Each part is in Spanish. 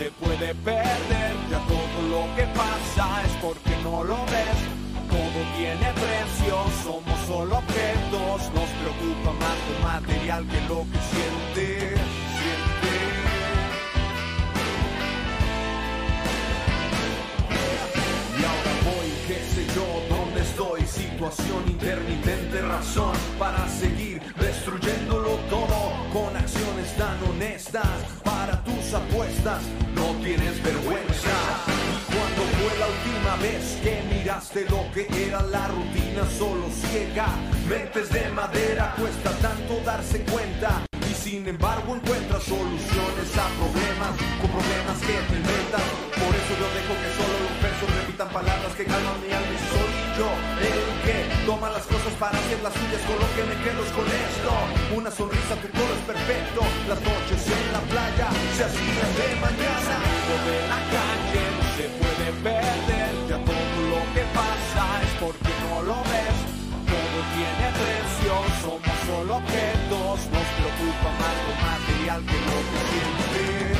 se puede perder. Ya todo lo que pasa es porque no lo ves. Todo tiene precio, somos solo objetos. Nos preocupa más lo material que lo que siente. siente. Y ahora voy, qué sé yo, dónde estoy. Situación intermitente, razón para seguir destruyéndolo todo con acciones tan honestas tus apuestas. No tienes vergüenza. Y cuando fue la última vez que miraste lo que era la rutina solo ciega? Mentes de madera, cuesta tanto darse cuenta. Y sin embargo encuentras soluciones a problemas con problemas que te inventas. Por eso yo dejo que solo los versos repitan palabras que calman mi alma y el que toma las cosas para hacer las suyas. Con lo que me quedo con esto. Una sonrisa, tu todo es perfecto. Las noches en la playa se hacían de mañana. Lo la calle no se puede perder. Ya todo lo que pasa es porque no lo ves. Todo tiene precio, somos solo objetos. Nos preocupa más lo material que lo que siente.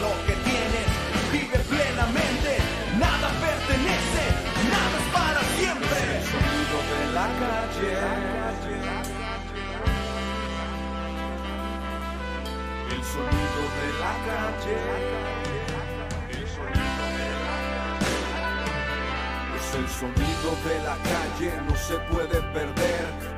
lo que tienes, vive plenamente, nada pertenece, nada es para siempre. El sonido de la calle. El sonido de la calle. El sonido de la calle. Es el sonido de la calle, no se puede perder.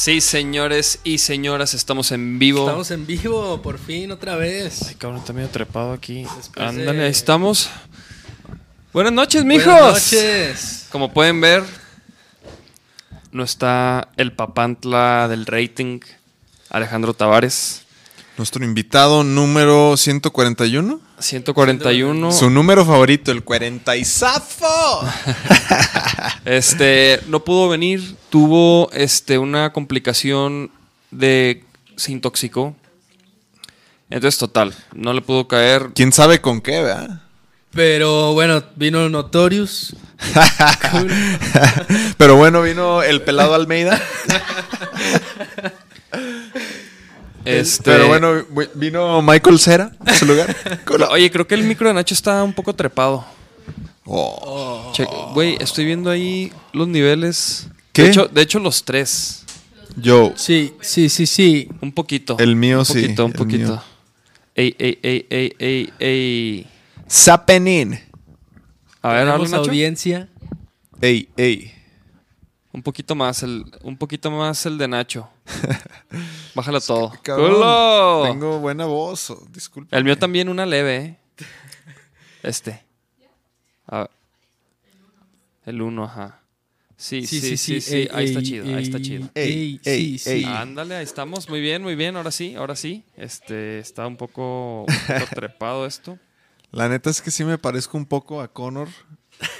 Sí, señores y señoras, estamos en vivo. Estamos en vivo, por fin, otra vez. Ay, cabrón, está medio trepado aquí. Después Ándale, de- ahí estamos. Buenas noches, mijos. Buenas noches. Como pueden ver, no está el papantla del rating, Alejandro Tavares. Nuestro invitado número 141. 141. Su número favorito, el 40 y zafo. Este, no pudo venir, tuvo este una complicación de se intoxicó. Entonces, total, no le pudo caer. ¿Quién sabe con qué, verdad? Pero bueno, vino Notorious. Pero bueno, vino el pelado Almeida. Este, Pero bueno, vi- vino Michael Cera en su lugar. Oye, creo que el micro de Nacho está un poco trepado. Oh. Güey, estoy viendo ahí los niveles. ¿Qué? De hecho, de hecho, los tres. Yo, Sí, sí, sí, sí. Un poquito. El mío un sí, poquito, un poquito. Ey, ey, ey, ey, ey, ey. Zapenin. A ver, habla audiencia. Ey, ey. Un poquito más, el, un poquito más el de Nacho. Bájalo todo. Cabrón, ¡Culo! Tengo buena voz. oh, disculpe. El mío también una leve, ¿eh? Este. A ver. El uno, ajá. Sí, sí, sí, sí. sí. Ahí está chido, ahí está chido. Ey, sí, ey, sí. ey. Ándale, ahí estamos. Muy bien, muy bien. Ahora sí, ahora sí. Este, está un poco, un poco trepado esto. La neta es que sí me parezco un poco a Connor.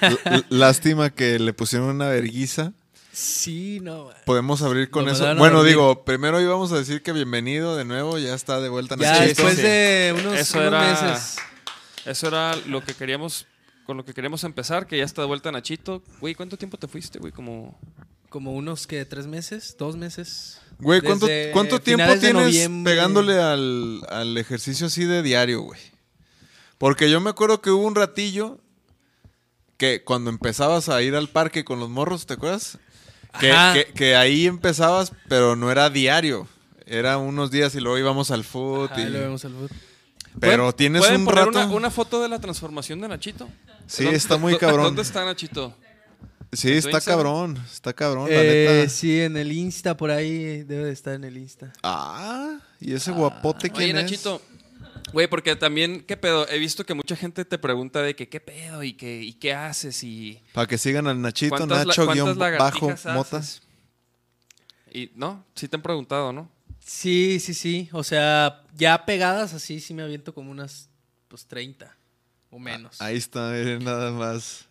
L- lástima que le pusieron una verguiza. Sí, no. Podemos abrir con eso. Bueno, dormir. digo, primero íbamos a decir que bienvenido de nuevo, ya está de vuelta Ya Nachito. después sí. de unos, Eso unos era- meses. Eso era lo que queríamos, con lo que queríamos empezar, que ya está de vuelta Nachito. Güey, ¿cuánto tiempo te fuiste, güey? Como... Como unos que tres meses, dos meses. Güey, ¿cuánto, tiempo tienes pegándole al, al ejercicio así de diario, güey? Porque yo me acuerdo que hubo un ratillo que cuando empezabas a ir al parque con los morros, ¿te acuerdas? Que, que- que ahí empezabas, pero no era diario. Era unos días y luego íbamos al foot. Ajá, y- al fútbol. Pero ¿Pueden- tienes ¿pueden un poner rato. Una, una foto de la transformación de Nachito? Sí, ¿Dónde- está muy cabrón. ¿Dónde está Nachito? Sí, ¿En tu está Instagram? cabrón. Está cabrón, la Eh, neta. sí, en el Insta, por ahí debe de estar en el Insta. Ah, y ese guapote, Oye, ¿quién es? Nachito. Güey, porque también, ¿qué pedo? He visto que mucha gente te pregunta de que, ¿qué pedo? ¿Y qué, y qué haces? Y Para que sigan al Nachito, ¿cuántas, la- Nacho guion bajo lagartijas mota. haces? Y, ¿no? Sí te han preguntado, ¿no? Sí, sí, sí. O sea, ya pegadas así, sí me aviento como unas, pues, 30 o menos. Ahí está, miren nada más.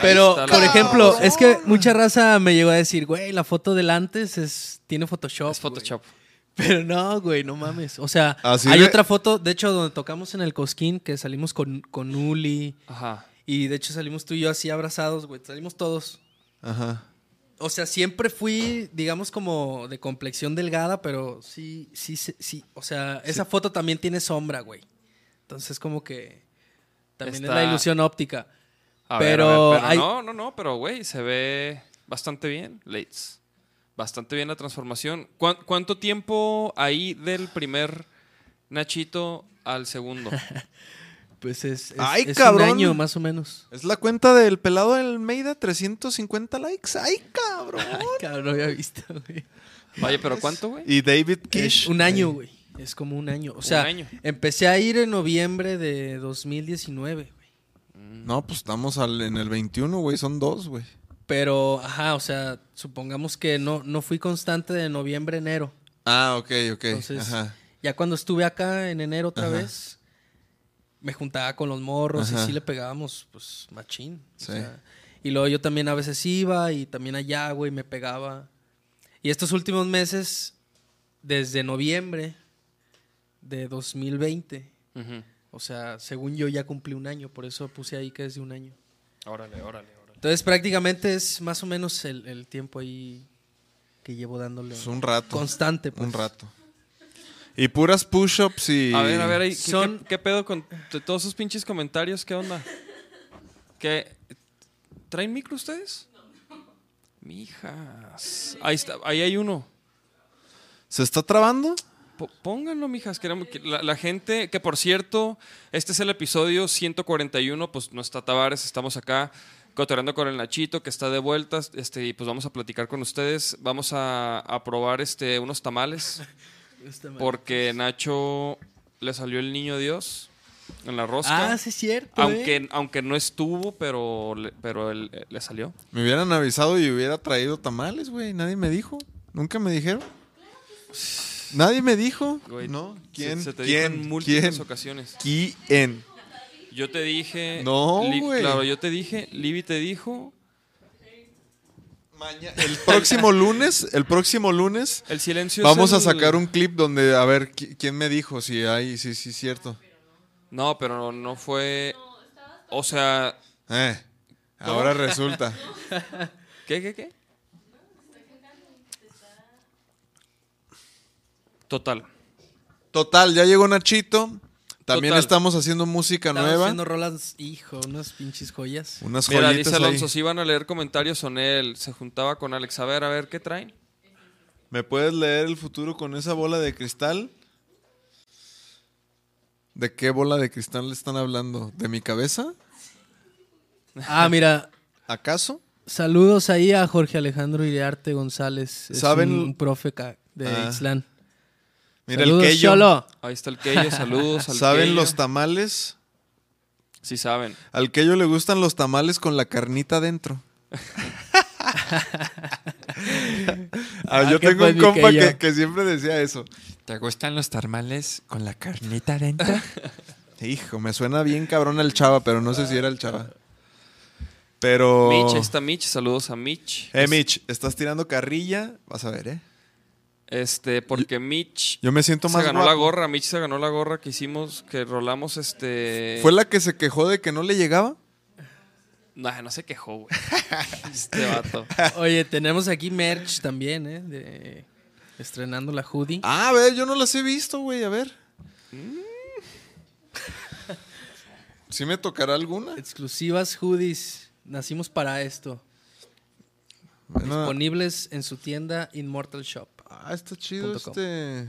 Pero, la- por ejemplo, cabrón. es que mucha raza me llegó a decir, güey, la foto del antes es, tiene Photoshop. es Photoshop. güey". Pero no, güey, no mames. O sea, Así hay de- otra foto, de hecho, donde tocamos en el Cosquín, que salimos con, con Uli. Ajá. Y de hecho salimos tú y yo así abrazados, güey. Salimos todos. Ajá. O sea, siempre fui, digamos, como de complexión delgada, pero sí, sí, sí. sí. O sea, esa foto también tiene sombra, güey. Entonces, como que también Está- es la ilusión óptica. A ver, Pero a ver, pero hay- no, no, no, pero güey, se ve bastante bien, Lates. Bastante bien la transformación. ¿Cuán- ¿Cuánto tiempo ahí del primer Nachito al segundo? Pues es, es, ¡Ay, es cabrón! un año más o menos. Es la cuenta del pelado del Almeida, 350 likes. ¡Ay, cabrón! Cabrón, no había visto, güey. Oye, pero ¿cuánto, güey? Y David Es Kish. un año, güey. Es como un año. O sea, año. empecé a ir en noviembre de 2019, güey. No, pues estamos al- en el 21, güey. Son dos, güey. Pero, ajá, o sea, supongamos que no, no fui constante de noviembre a enero. Ah, ok, ok. Entonces, Ajá. ya cuando estuve acá en enero otra Ajá. vez, me juntaba con los morros Ajá. y sí le pegábamos, pues, machín. O Sí. sea, y luego yo también a veces iba y también allá, güey, me pegaba. Y estos últimos meses, desde noviembre de 2020, Ujú. o sea, según yo ya cumplí un año, por eso puse ahí que es de un año. Órale, órale, órale. Entonces prácticamente es más o menos el, el tiempo ahí que llevo dándole. Es un rato. Constante, pues. Un rato. Y puras push-ups y. A ver, a ver, ahí, ¿qué, Son- qué- qué pedo con todos esos pinches comentarios? ¿Qué onda? ¿Qué? ¿Traen micro ustedes? Mijas. Ahí está, ahí hay uno. ¿Se está trabando? Pónganlo, mijas. Queremos que la, la gente, que por cierto, este es el episodio 141, pues no está Tavares, estamos acá cotorreando con el Nachito, que está de vueltas, este, y pues vamos a platicar con ustedes. Vamos a, a probar este, unos tamales, porque Nacho le salió el niño Dios en la rosca. Ah, sí es cierto. aunque, eh. aunque no estuvo, pero, le, pero él, eh, le salió. Me hubieran avisado y hubiera traído tamales, güey. Nadie me dijo. Nunca me dijeron. Nadie me dijo. Güey, no. se- ¿Quién? Se, te dijo ¿Quién? en múltiples ¿Quién? ocasiones. ¿Quién? Yo te dije. No, güey. Claro, yo te dije. Libby te dijo. El próximo lunes, el próximo lunes, El silencio es vamos a el- sacar un clip donde a ver qui- quién me dijo si hay, sí, sí, cierto. No, pero no, no fue. O sea. Eh, ahora resulta. ¿Qué, qué, qué? Total. Total, ya llegó Nachito. También Total. estamos haciendo música Estaba nueva. haciendo rolas, hijo, unas pinches joyas. Unas Mira, joyitas dice Alonso, ahí. si iban a leer comentarios son él. Se juntaba con Alex. A ver, a ver, ¿qué traen? ¿Me puedes leer el futuro con esa bola de cristal? ¿De qué bola de cristal le están hablando? ¿De mi cabeza? Ah, mira, ¿Acaso? saludos ahí a Jorge Alejandro Iriarte González. Es ¿Saben? un, profe de Ah. Ixtlán. Mira saludos, el que yo. Cholo. Ahí está el Keyo, saludos al ¿Saben Keyo. los tamales? Sí saben. Al que le gustan los tamales con la carnita dentro. Ah, Ah, yo ¿qué tengo pues, un compa que, que siempre decía eso. ¿Te gustan los tamales con la carnita adentro? Hijo, me suena bien cabrón el chava, pero no sé si era el chava. Pero. Mitch, ahí está Mitch. Saludos a Mitch. Eh, Mitch, estás tirando carrilla. Vas a ver, ¿eh? Este, porque Mitch Yo me siento se ganó guapo. la gorra. Mitch se ganó la gorra que hicimos, que rolamos este. ¿Fue la que se quejó de que no le llegaba? No, no se quejó, güey. este vato. Oye, tenemos aquí merch también, ¿eh? De... Estrenando la hoodie. Ah, a ver, yo no las he visto, güey. A ver. ¿Sí me tocará alguna? Exclusivas hoodies. Nacimos para esto. Bueno, Disponibles en su tienda Immortal Shop. Ah, está chido este.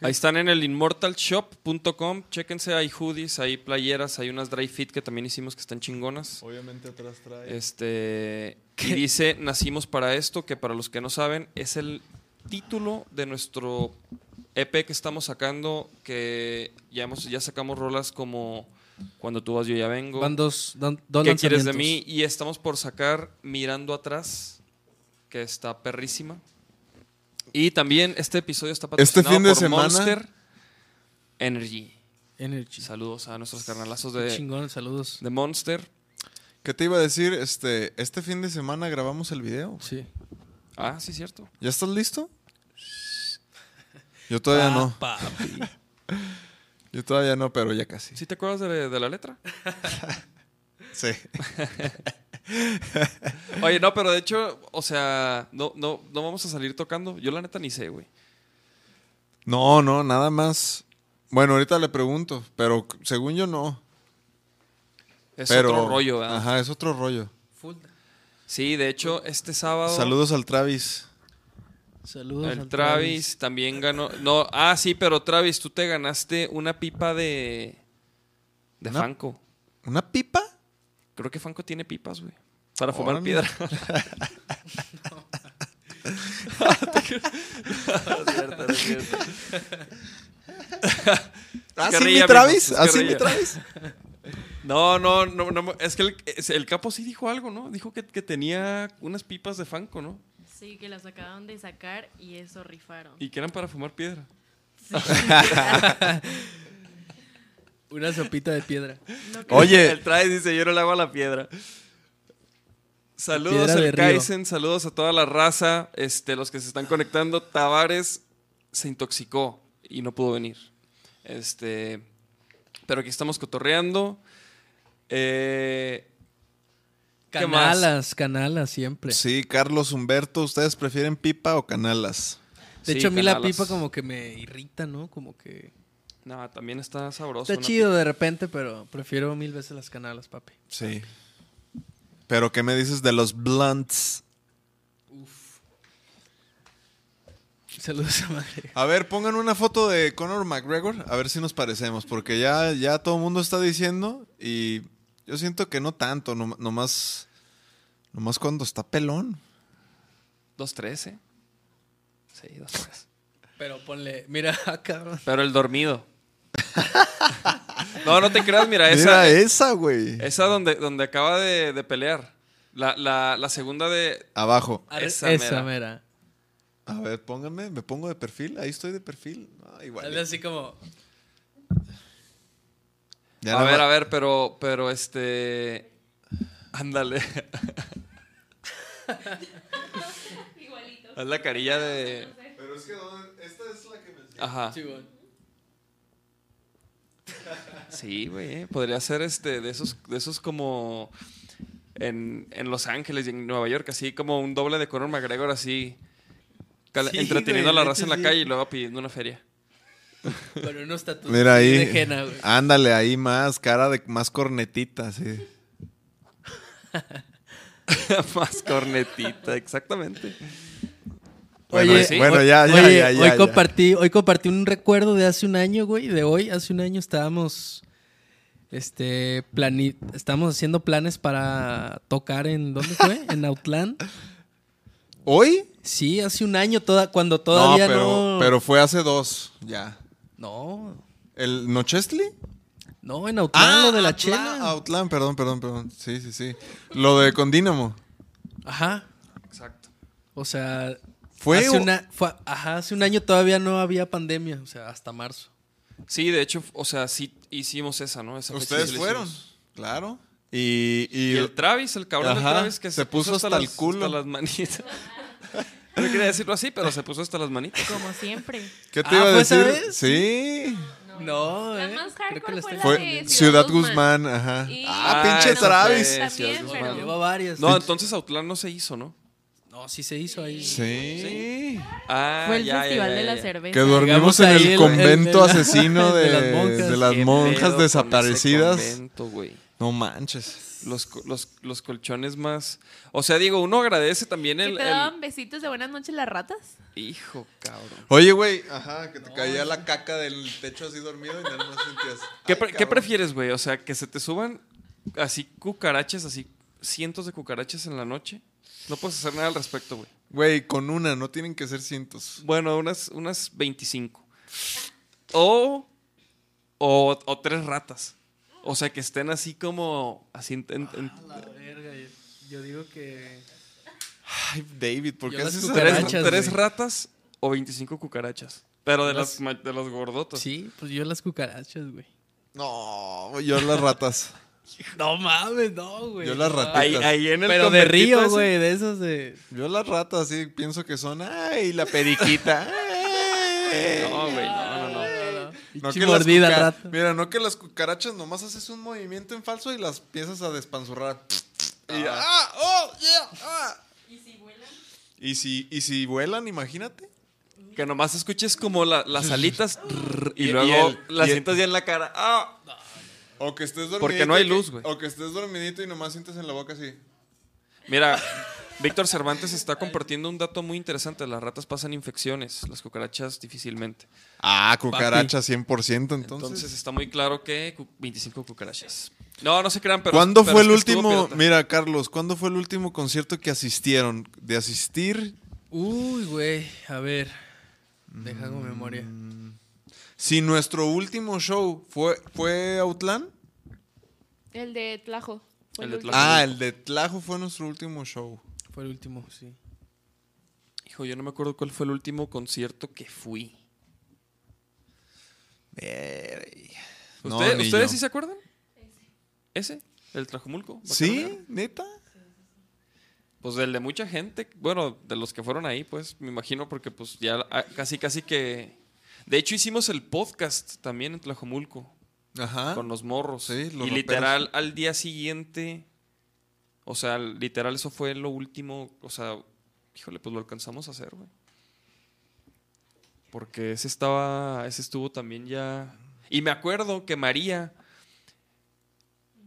Ahí están en el immortalshop.com. Chéquense, hay hoodies, hay playeras, hay unas dry fit que también hicimos que están chingonas. Obviamente atrás trae. Este. Y dice Nacimos para esto, que para los que no saben, es el título de nuestro EP que estamos sacando. Que ya hemos, ya sacamos rolas como Cuando tú vas, yo ya vengo. Van dos, don- dos ¿Qué quieres de mí? Y estamos por sacar Mirando Atrás, que está perrísima. Y también este episodio está Este patrocinado fin de por semana- Monster Energy. Energy. Saludos a nuestros carnalazos Qué de, chingón, saludos. de Monster. ¿Qué te iba a decir? Este, este fin de semana grabamos el video. Sí. Ah, sí, cierto. ¿Ya estás listo? Yo todavía no. Ah. Yo todavía no, pero ya casi. ¿Sí te acuerdas de, de la letra? Sí. Oye, no, pero de hecho, o sea, no, no, no vamos a salir tocando. Yo la neta ni sé, güey. No, no, nada más. Bueno, ahorita le pregunto, pero según yo no. Es pero, otro rollo, ¿verdad? Ajá, es otro rollo. Full. Sí, de hecho, este sábado. Saludos al Travis. Saludos. El al Travis también ganó. No, ah, sí, pero Travis, tú te ganaste una pipa de. de ¿Una? Fanco. ¿Una pipa? Creo que Fanco tiene pipas, güey. Para fumar piedra. No es cierto, no es cierto. ¿Ah, que sí, ría, mi Travis? mijo, es ¿Ah, que sí, mi. Travis? No, no, no, no, es que el, el capo sí dijo algo, ¿no? Dijo que, que tenía unas pipas de Fanco, ¿no? Sí, que las acaban de sacar y eso rifaron. Y que eran para fumar piedra. Una sopita de piedra. No Oye, El Travis dice, yo no le hago a la piedra. Saludos Piedra al río. Saludos a toda la raza, este, los que se están conectando. Tavares se intoxicó y no pudo venir. Este, pero aquí estamos cotorreando. Eh. Canalas, canalas siempre. Sí, Carlos Humberto, ¿ustedes prefieren pipa o canalas? De Sí, hecho, a mí la pipa como que me irrita, ¿no? Como que... No, también está sabroso. Está chido de repente, pero prefiero mil veces las canalas, papi. Sí. Pero, ¿qué me dices de los blunts? Saludos a madre. A ver, pongan una foto de Conor McGregor, a ver si nos parecemos, porque ya, ya todo el mundo está diciendo y yo siento que no tanto, no, nomás, nomás cuando está pelón. 2.13. Sí, 2.13. Pero ponle, mira, cabrón. Pero el dormido. no, no te creas, mira, Mira esa, esa, güey. esa donde, donde acaba de, de pelear. La, la, la segunda de. Abajo. Esa Esa, mera. mera. A ver, pónganme, me pongo de perfil, ahí estoy de perfil. Ah, igual. Así como... Ya a ver, a ver, pero, pero este. Ándale. Haz la carilla de. Pero es que esta es la que me... Ajá. Sí, güey. eh, Podría ser este, de esos, de esos como. En, en Los Ángeles y en Nueva York, así como un doble de Conor McGregor, así. cal- Sí, entreteniendo güey, a la raza en la sí. calle y luego pidiendo una feria. Con unos tatuajes Mira ahí. de henna, güey. Ándale, ahí más, cara de más cornetita, sí. Más cornetita, exactamente. Bueno, sí. ya, ya, oye, ya, ya, hoy ya. compartí, hoy compartí un recuerdo de hace un año, güey, de hoy, hace un año estábamos, este, plani estábamos haciendo planes para tocar en, ¿dónde fue? En Outland. ¿Hoy? Sí, hace un año, toda, cuando todavía no, no. pero, fue hace dos, ya. No, ¿El Nochestli? No, en Autlán, lo de la Autlán, chela. Autlán, perdón, perdón, perdón. Sí, sí, sí. Lo de con Dínamo. Ajá. Exacto. O sea, Fue hace, o- una- fue- ajá, hace un año todavía no había pandemia, o sea, hasta marzo. Sí, de hecho, o sea, sí hicimos esa, ¿no? Esa Ustedes la fueron, claro. Y, y, Y el Travis, el cabrón Ajá, del Travis, que se puso hasta el las, culo. hasta las manitas. No quería decirlo así, pero se puso hasta las manitas. Como siempre. ¿qué te Ah, iba a ¿fue esa decir? vez? Sí. No, La eh, más creo que la fue estoy- la Fue de Ciudad Ciudad Guzmán, Guzmán. ajá. Y- Ah, Ah, pinche Travis. fue. También, Guzmán. pero... Lleva varias. No, entonces Autlán no se hizo, ¿no? No, sí se hizo ahí. Sí. Ah, Fue el ya, ya, festival ya, de la cerveza. Que dormimos Llegamos en el el- el convento asesino de de, las monjas. de las desaparecidas. convento, güey. No manches. Los, los, los colchones más. O sea, digo, uno agradece también ¿Que el. te el- daban besitos de buenas noches las ratas? Hijo, cabrón. Oye, güey, ajá, que te caía la caca del techo así dormido y nada más sentías. ¿Qué, Ay, pre- ¿Qué prefieres, güey? O sea, que se te suban así cucarachas, así cientos de cucarachas en la noche. No puedes hacer nada al respecto, güey. Güey, con una, no tienen que ser cientos. Bueno, unas, unas 25. O, o, o tres ratas. O sea, que estén así como. Así en- en- en- La verga, yo- yo digo que. Ay, David, ¿por Yo qué las haces tres, cucarachas, tres güey. ratas o 25 cucarachas. Pero de Las- las, ma- de las gordotas. Sí, pues yo las cucarachas, güey. No, yo las ratas. No mames, no, güey. Yo las ratitas. Ahí, ahí en el Pero de río, güey, de esos de. Yo las ratas, sí, pienso que son. Ay, la periquita. Ay. No, güey, no, no, no. No que mordida cuca- al rato. Mira, no que las cucarachas nomás haces un movimiento en falso y las empiezas a despanzurrar. Y, ah, oh, yeah, ah. ¿Y si ¿Y si vuelan, imagínate? Que nomás escuches como la- las alitas y, luego el- las y el- sientas ya en la cara. ¡Ah! O que estés dormidito. Porque no hay luz, güey. O que estés dormidito y nomás sientes en la boca así. Mira, Víctor Cervantes está compartiendo un dato muy interesante. Las ratas pasan infecciones, las cucarachas difícilmente. Ah, cucaracha 100%, Entonces, entonces. está muy claro que cu- 25 cucarachas. No, no se crean, pero. ¿Cuándo pero fue el último? pirata. Mira, Carlos, ¿cuándo fue el último concierto que asistieron? De asistir, Uy, güey. A ver. Deja con memoria. Mm. Si nuestro último show fue, fue Outland. El de Tlajo. Fue El de último. Tlajo. Ah, el de Tlajo fue nuestro último show. Fue el último, sí. Hijo, yo no me acuerdo cuál fue el último concierto que fui. No, ¿Ustedes, ni ¿ustedes yo. sí se acuerdan? ¿Ese? ¿El Tlajumulco? ¿Sí? ¿Neta? Pues del de mucha gente, bueno, de los que fueron ahí, pues me imagino, porque pues ya ah, casi, casi que... De hecho hicimos el podcast también en Tlajomulco, Ajá. con los morros. Sí, los y literal al día siguiente, o sea, literal eso fue lo último, o sea, híjole, pues lo alcanzamos a hacer, güey. Porque ese estaba, ese estuvo también ya... Y me acuerdo que María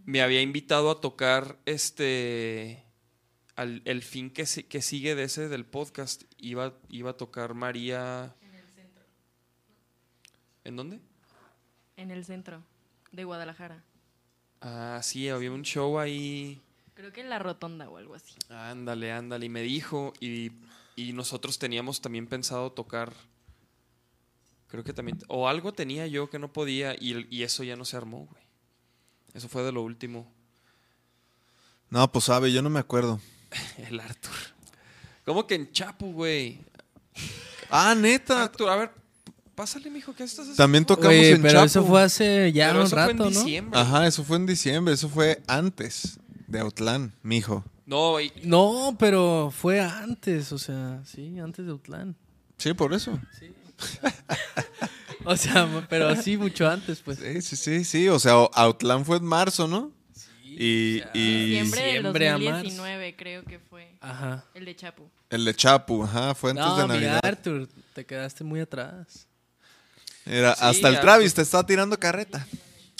me había invitado a tocar este al, el fin que, que sigue de ese del podcast iba, iba a tocar María ¿en dónde? En el centro de Guadalajara. ah sí había un show ahí Creo que en la rotonda o algo así. ándale ándale y me dijo y, y nosotros teníamos también pensado tocar creo que también o algo tenía yo que no podía y, y eso ya no se armó güey eso fue de lo último No, pues sabe, yo no me acuerdo. el Arthur ¿cómo que en Chapu güey? Ah, neta. Arthur, a ver, pásale, mijo, ¿qué estás haciendo? También tocamos Oye, en pero Chapo. eso fue hace ya Pero un eso fue rato, en ¿no? diciembre. Ajá, eso fue en diciembre, eso fue antes de Outland, mijo. No, y- No, pero fue antes, o sea, sí, antes de Utlán. Sí, por eso. O sea, pero sí, mucho antes, pues. Sí, sí, sí, sí. O sea, Outland fue en marzo, ¿no? y, y Diciembre del diciembre a marzo. 2019 creo que fue. Ajá. El de Chapu. el de Chapu, ajá, fue antes No, de Navidad. Arthur, te quedaste muy atrás. Era, Sí, hasta el. Travis te estaba tirando carreta.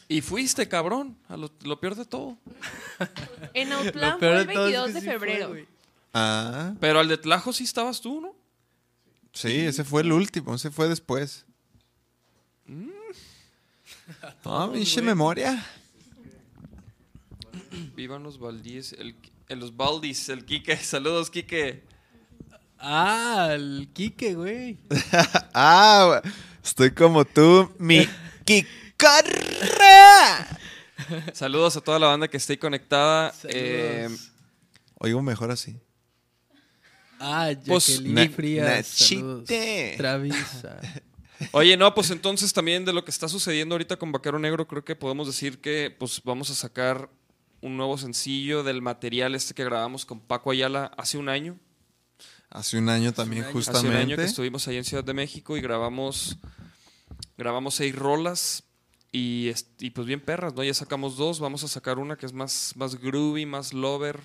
y fuiste, cabrón, a lo, lo peor de todo. En peor fue el de todo es 22 que de fue, febrero. güey. Ah, Pero al de Tlajo sí estabas tú, ¿no? sí, ese fue el último, ese fue después. No, pinche memoria. Vivan los Valdíes, el, el- los Valdis, el Quique. Saludos, Quique. Ah, el Quique, güey. Ah, estoy como tú, mi Kikarra. Saludos a toda la banda que esté ahí conectada. Eh, Oigo mejor así. ah, pues, Jacqueline Na- Frías. saludos. Nachite. Travis. ah. Oye, no, pues entonces también de lo que está sucediendo ahorita con Vaquero Negro, creo que podemos decir que pues vamos a sacar un nuevo sencillo del material este que grabamos con Paco Ayala hace un año. Hace un año también, año. justamente. Hace un año que estuvimos ahí en Ciudad de México y grabamos grabamos seis rolas y pues bien perras, ¿no? Ya sacamos dos, vamos a sacar una que es más, más groovy, más lover.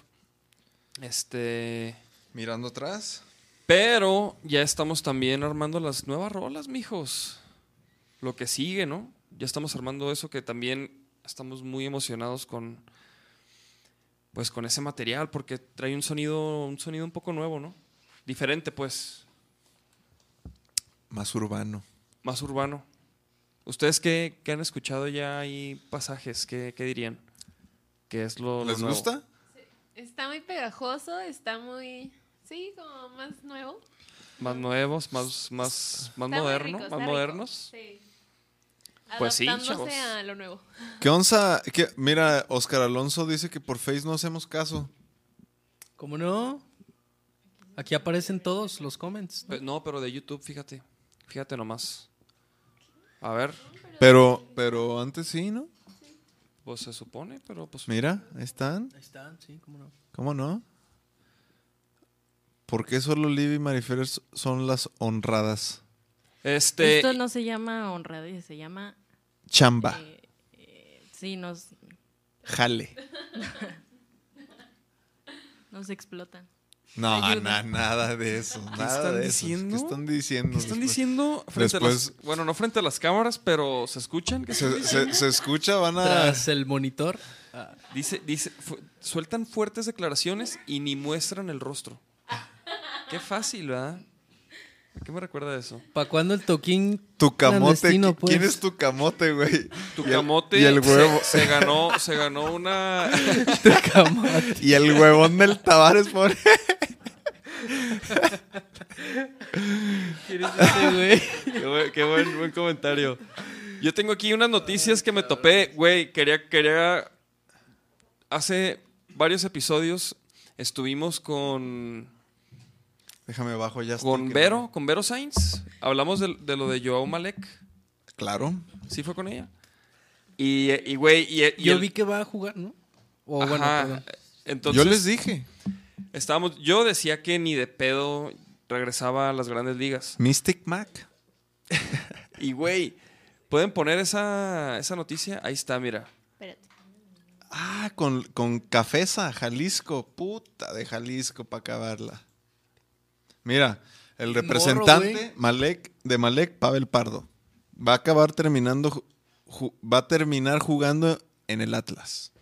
Este... Mirando atrás. Pero ya estamos también armando las nuevas rolas, mijos. Lo que sigue, ¿no? Ya estamos armando eso que también estamos muy emocionados con pues con ese material porque trae un sonido un sonido un poco nuevo, ¿no? Diferente, pues, Más urbano. más urbano. ¿Ustedes qué, qué han escuchado ya ahí pasajes? ¿Qué, qué dirían? ¿Qué es lo, lo ¿Les nuevo? gusta? Está muy pegajoso, está muy. Sí, como más nuevo. Más nuevos, más, más, más moderno, rico, más modernos. Sí. Pues sí, chavos. a lo nuevo. ¿Qué onza? ¿Qué? Mira, Oscar Alonso dice que por Face no hacemos caso. ¿Cómo no? Aquí aparecen todos los comments. ¿no? Pe- No, pero de YouTube, fíjate. Fíjate nomás. A ver, Pero, pero antes sí, ¿no? pues se supone, pero pues. Mira, ahí están. Ahí están, sí, cómo no. ¿Cómo no? ¿Por qué solo Liv y Marifer son las honradas? Este. Esto no se llama honradez, se llama... Chamba, eh, eh, sí, nos, jale. nos explotan. No, na- nada de eso. Nada están de eso. diciendo? ¿Qué están diciendo? ¿Qué están después? diciendo? Frente a después- las- bueno, no frente a las cámaras, pero ¿se escuchan? ¿Qué están Se, diciendo? se- se escucha, van a... Tras el monitor. ah, Dice, dice, fu- sueltan fuertes declaraciones y ni muestran el rostro. Qué fácil, ¿verdad? ¿A qué me recuerda eso? ¿Para cuándo el toquín Tu camote. clandestino, ¿qui- ¿Quién pues? es tu camote, güey? Tu Y el- camote Y el se- huevo. Se, ganó, se ganó una. Tu camote. Y el huevón del Tavares pone... ¿Quién es ese, güey? Qué, buen, qué buen- buen comentario. Yo tengo aquí unas noticias que me topé, güey. Quería, quería. Hace varios episodios estuvimos con, Déjame bajo ya. con. Vero, con Vero Sainz. Hablamos de, de lo de Joao Malek. Claro. Sí, fue con ella. Y, güey. Y, y Yo el- vi que va a jugar, ¿no? O bueno, Ajá, perdón. Entonces, Yo les dije. Estábamos. Yo decía que ni de pedo regresaba a las grandes ligas. Mystic Mac. Y, güey, ¿pueden poner esa, esa noticia? Ahí está, mira. Espérate. Ah, con, con Cafesa, Jalisco. Puta de Jalisco para acabarla. Mira, el representante. Malek, de Malek, Pavel Pardo. Va a acabar terminando, va a terminar jugando en el Atlas.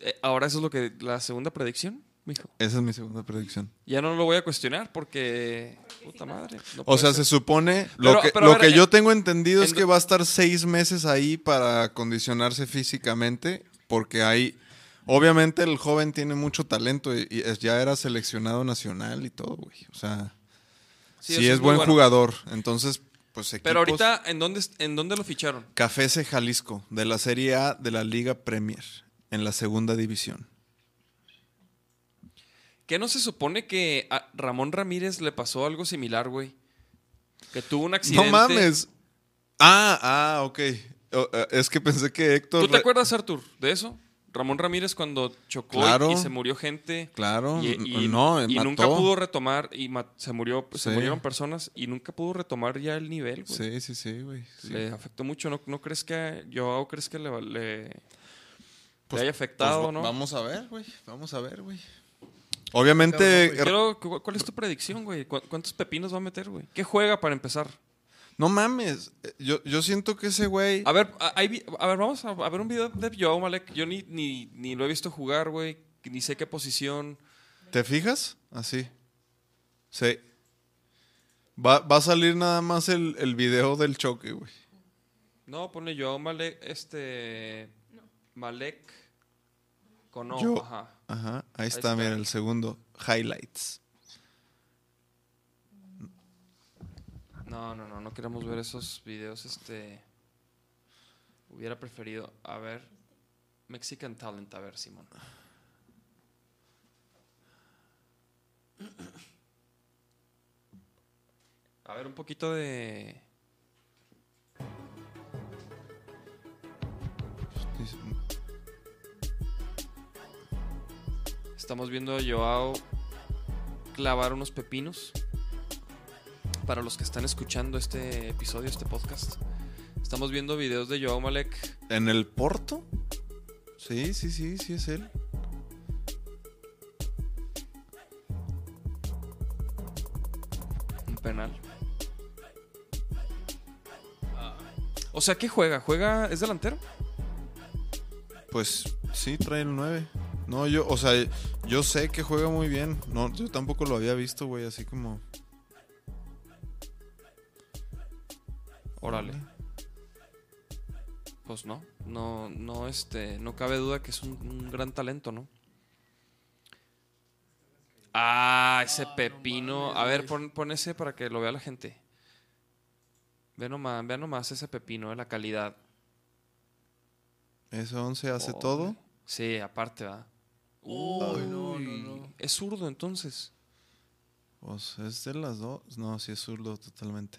Eh, ahora eso es lo que. La segunda predicción, mijo. Esa es mi segunda predicción. Ya no lo voy a cuestionar porque. Puta madre. no O puede sea, ser. se supone. Pero- lo que, pero a lo ver, que en- yo tengo entendido es en- que va a estar seis meses ahí para acondicionarse físicamente. Porque hay. Obviamente el joven tiene mucho talento y, y es- ya era seleccionado nacional y todo, güey. O sea, Sí, eso es, es muy buen bueno. jugador. Entonces, pues equipos. Pero ahorita, ¿en dónde, ¿en dónde lo ficharon? Cafese Jalisco, de la Serie A de la Liga Premier, en la segunda división. ¿Qué no se supone que a Ramón Ramírez le pasó algo similar, güey? Que tuvo un accidente. No mames. Ah, ah, ok. Eh, es que pensé que Héctor. ¿Tú te acuerdas, Artur, de eso? Ramón Ramírez cuando chocó y- Claro. y se murió gente. Claro, Y, y- no, y mató. nunca pudo retomar y se murió se murieron personas y nunca pudo retomar ya el nivel güey. Sí, sí, sí, güey. sí. le afectó mucho no, no crees que Joao crees que le, le- le Pues- haya afectado Pues no Vamos a ver, güey. Vamos a ver, güey. Obviamente, Quiero- ¿cu- ¿cuál es tu predicción güey ¿Cu- cuántos pepinos va a meter güey qué juega para empezar no mames. eh, Yo, yo siento que ese güey. a ver a, hay vi- a ver vamos a, a ver un video de Joao Malek yo ni, ni, ni lo he visto jugar güey ni sé qué posición ¿Te fijas? Así. Sí. Va, va a salir nada más el, el video del choque, güey. no pone Joao Malek este Malek con O Yo- ajá Ajá. Ahí está, está. mira, el segundo. Highlights. No, no, no, no queremos ver esos videos, este... Hubiera preferido, a ver... Mexican Talent, a ver, Simón. A ver, un poquito de. Estamos viendo a Joao clavar unos pepinos. Para los que están escuchando este episodio, este podcast. Estamos viendo videos de Joao Malek. ¿En el Porto? Sí, sí, sí, sí es él. Un penal. O sea, ¿qué juega? ¿Juega? ¿Es delantero? Pues sí, trae el 9. No, yo, o sea, yo sé que juega muy bien. No, yo tampoco lo había visto, güey, así como. Órale. Pues no, no, no, este, no cabe duda que es un, un gran talento, ¿no? Ah, ese pepino. A ver, pon, pon ese para que lo vea la gente. Ve nomás, vea nomás ese pepino, eh, la calidad. Ese 11 hace Oh, todo. Sí, aparte, va. Uy, no, no, no. Es zurdo entonces. Pues es de las dos. No, sí es zurdo totalmente.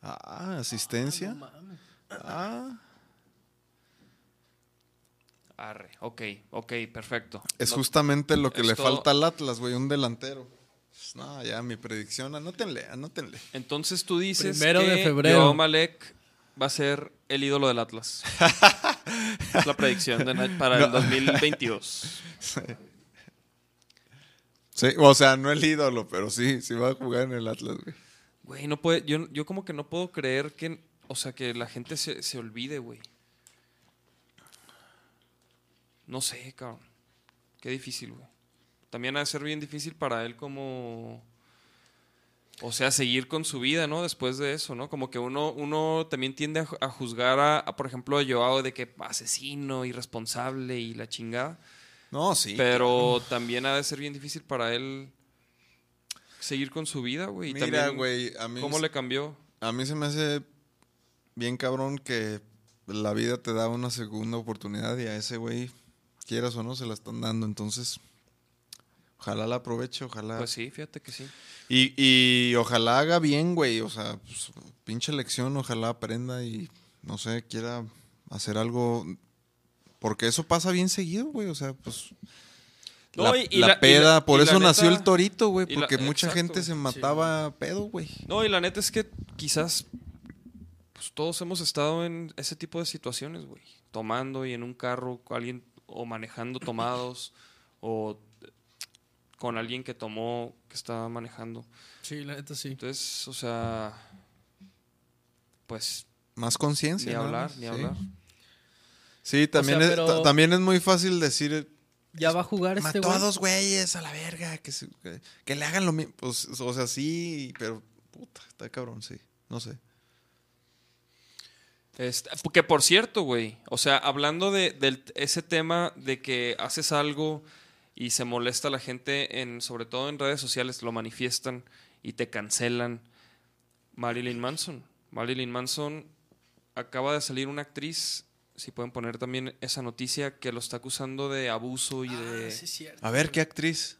Ah, asistencia. No mames. Ah, Arre, ok, ok, perfecto. es No- justamente lo que le todo. falta al Atlas, güey, un delantero. Pues, no, ya mi predicción, anótenle, anótenle. Entonces tú dices Primero que de febrero. Joao Malek va a ser el ídolo del Atlas. es la predicción de para el 2022. Sí, o sea, no el ídolo, pero sí, sí va a jugar en el Atlas, güey. Güey, no puede, yo, yo como que no puedo creer que, o sea, que la gente se, se olvide, güey. No sé, cabrón. Qué difícil, güey. También ha de ser bien difícil para él como... O sea, seguir con su vida, ¿no? Después de eso, ¿no? Como que uno, uno también tiende a, ju- a juzgar a, a, por ejemplo, a Joao de que asesino, irresponsable y la chingada. No, sí. Pero también ha de ser bien difícil para él seguir con su vida, güey. Y Mira, también, güey, a mí, ¿Cómo le cambió? a mí se me hace bien cabrón que la vida te da una segunda oportunidad y a ese güey, quieras o no, se la están dando. Entonces, ojalá la aproveche, ojalá. Pues sí, fíjate que sí. Y, y ojalá haga bien, güey. O sea, pues, pinche lección, ojalá aprenda y, no sé, quiera hacer algo. Porque eso pasa bien seguido, güey. O sea, pues. No, la, y- la y peda, la- por y eso nació el torito, güey. Porque mucha exacto. gente se mataba pedo, güey. No, y la neta es que quizás pues, todos hemos estado en ese tipo de situaciones, güey. Tomando y en un carro, alguien o manejando tomados o con alguien que tomó, que estaba manejando. Sí, la neta sí. Entonces, o sea, pues Más conciencia. ni hablar, ni sí. hablar. Sí, también, sea, es, pero- también es muy fácil decir. Ya va a jugar este Mató güey. a dos güeyes a la verga. Que, se- que, que le hagan lo mismo. Pues, o sea, sí, pero. Puta, está cabrón, sí. No sé. Este, que por cierto, güey, o sea, hablando de, ese tema de que haces algo y se molesta la gente, en, sobre todo en redes sociales, lo manifiestan y te cancelan. Marilyn Manson. Marilyn Manson acaba de salir una actriz, si pueden poner también esa noticia, que lo está acusando de abuso y de... Ah, sí, es cierto. A ver, ¿qué actriz?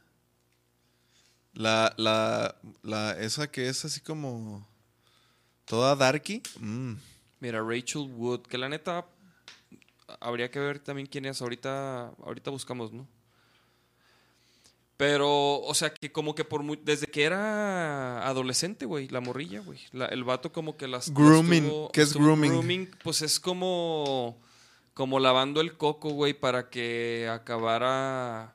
La, la, la, esa que es así como. Toda darky. Mm. Mira, Rachel Wood, que la neta habría que ver también quién es. Ahorita, ahorita buscamos, ¿no? Pero, o sea, que como que por desde que era adolescente, güey, la morrilla, güey. el vato como que las... las Grooming, ¿qué es estuvo grooming? Pues es como... Como lavando el coco, güey, para que acabara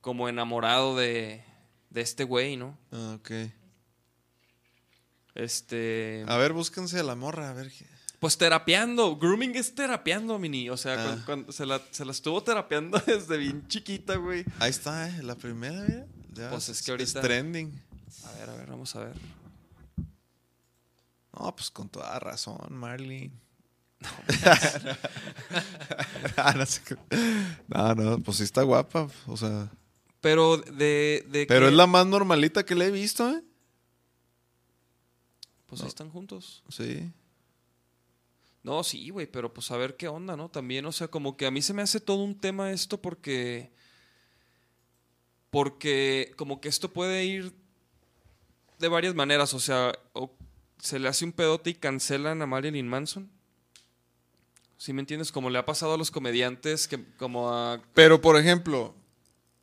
como enamorado de, de este güey, ¿no? Ah, ok. Este... A ver, búsquense a la morra, a ver. Pues terapeando. Grooming es terapeando, mini. O sea, Ah. cuan- cuando, se, la, se la estuvo terapeando desde bien chiquita, güey. Ahí está, eh, la primera, mira. Ya Pues es que ahorita- trending. A ver, a ver, vamos a ver. No, pues con toda razón, Marlene. Ah, no, qué- no, no, pues sí está guapa. O sea. Pero de, de Pero que- es la más normalita que le he visto, ¿eh? Pues ahí están juntos. Sí. No, sí, güey, pero pues a ver qué onda, ¿no? También, o sea, como que a mí se me hace todo un tema esto porque. Porque como que esto puede ir de varias maneras, o sea, o se le hace un pedote y cancelan a Marilyn Manson. ¿Sí me entiendes? Como le ha pasado a los comediantes, que, como a, Pero, por ejemplo,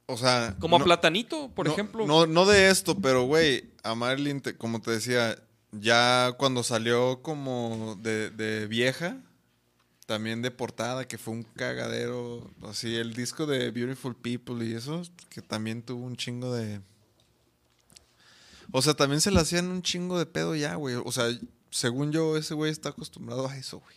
o sea... como no- a Platanito, por no- ejemplo. No, no de esto, pero, güey, a Marilyn, te- como te decía, ya cuando salió como de, de vieja, también de portada, que fue un cagadero, así, el disco de Beautiful People y eso, que también tuvo un chingo de... O sea, también se le hacían un chingo de pedo ya, güey. O sea, según yo, ese güey está acostumbrado a eso, güey.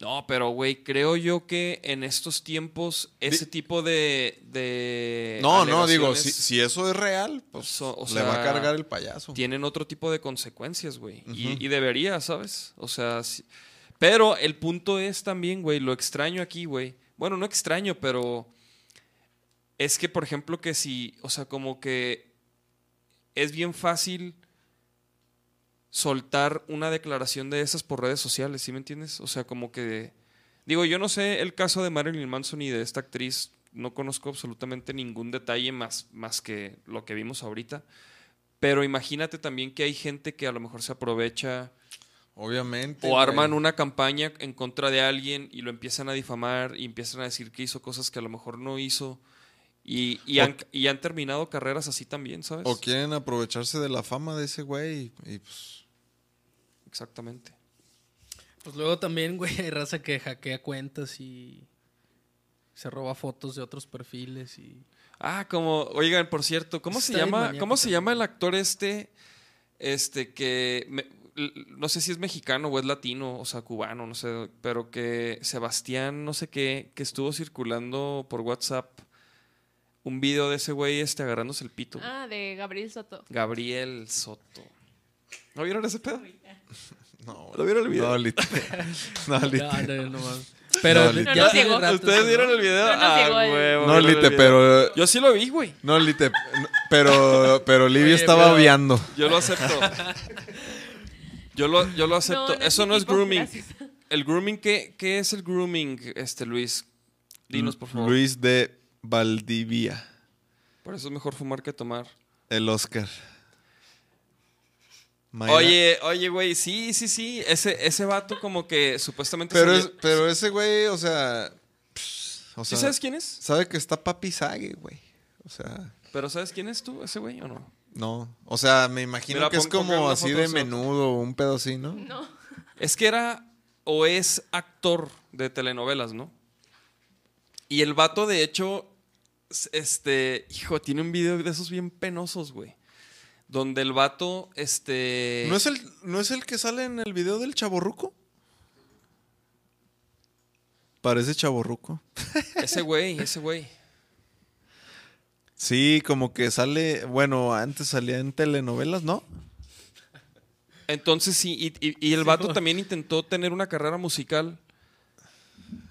No, pero güey, creo yo que en estos tiempos ese tipo de, de No, no, digo, si, si eso es real, pues So- o le va a sea, cargar el payaso. tienen otro tipo de consecuencias, güey. y, debería, ¿sabes? O sea, pero el punto es también, güey, lo extraño aquí, güey. Bueno, no extraño, pero es que, por ejemplo, que si, o sea, como que es bien fácil soltar una declaración de esas por redes sociales, ¿sí me entiendes? O sea, como que... Digo, yo no sé el caso de Marilyn Manson y de esta actriz, no conozco absolutamente ningún detalle más, más que lo que vimos ahorita, pero imagínate también que hay gente que a lo mejor se aprovecha Obviamente. o arman güey. una campaña en contra de alguien y lo empiezan a difamar y empiezan a decir que hizo cosas que a lo mejor no hizo y, y han, y han terminado carreras así también, ¿sabes? O quieren aprovecharse de la fama de ese güey y, y, pues... Exactamente. Pues luego también, güey, hay raza que hackea cuentas y se roba fotos de otros perfiles y... Ah, como, oigan, por cierto, ¿cómo se llama? maníaco ¿Cómo se llama el actor este? Este que me- no sé si es mexicano o es latino, o sea, cubano, no sé, pero que Sebastián, no sé qué, que estuvo circulando por WhatsApp un video de ese güey este agarrándose el pito. Ah, de Gabriel Soto. Gabriel Soto. ¿No vieron ese pedo? No, ¿Lo vieron el video? No, lit- no, lit- No, no, no, mames. Pero No, ya tiene rato ¿Ustedes vieron ¿no? el video? No Ah, huevo, No, Lite, video. pero... Yo sí lo vi, güey. No, Lite, pero, pero Livia Oye, estaba pero- viando. Yo lo acepto. Yo lo, yo lo acepto. No, no es Eso no es grooming. gracias. El grooming, ¿qué, ¿qué es el grooming, este Luis? Dinos, por favor. Luis de Valdivia, Por eso es mejor fumar que tomar. el Oscar. Mayra- Oye, oye, güey, sí, sí, sí. Ese, ese vato como que supuestamente Pero, salió- es, pero ese güey, o sea... pss, o ¿Sí sea, sabes quién es? Sabe que está Papi Sague, güey. O sea, ¿Pero sabes quién es tú, ese güey, o no? no. O sea, me imagino Mira, que es como así de menudo, un pedo así, ¿no? No. Es que era o es actor de telenovelas, ¿no? Y el vato, de hecho, este, hijo, tiene un video de esos bien penosos, güey. Donde el vato, este... ¿No es, el, ¿No es el que sale en el video del chaborruco? Parece chaborruco. Ese güey, ese güey. Sí, como que sale, bueno, antes salía en telenovelas, ¿no? Entonces sí, y, y- y el vato también intentó tener una carrera musical.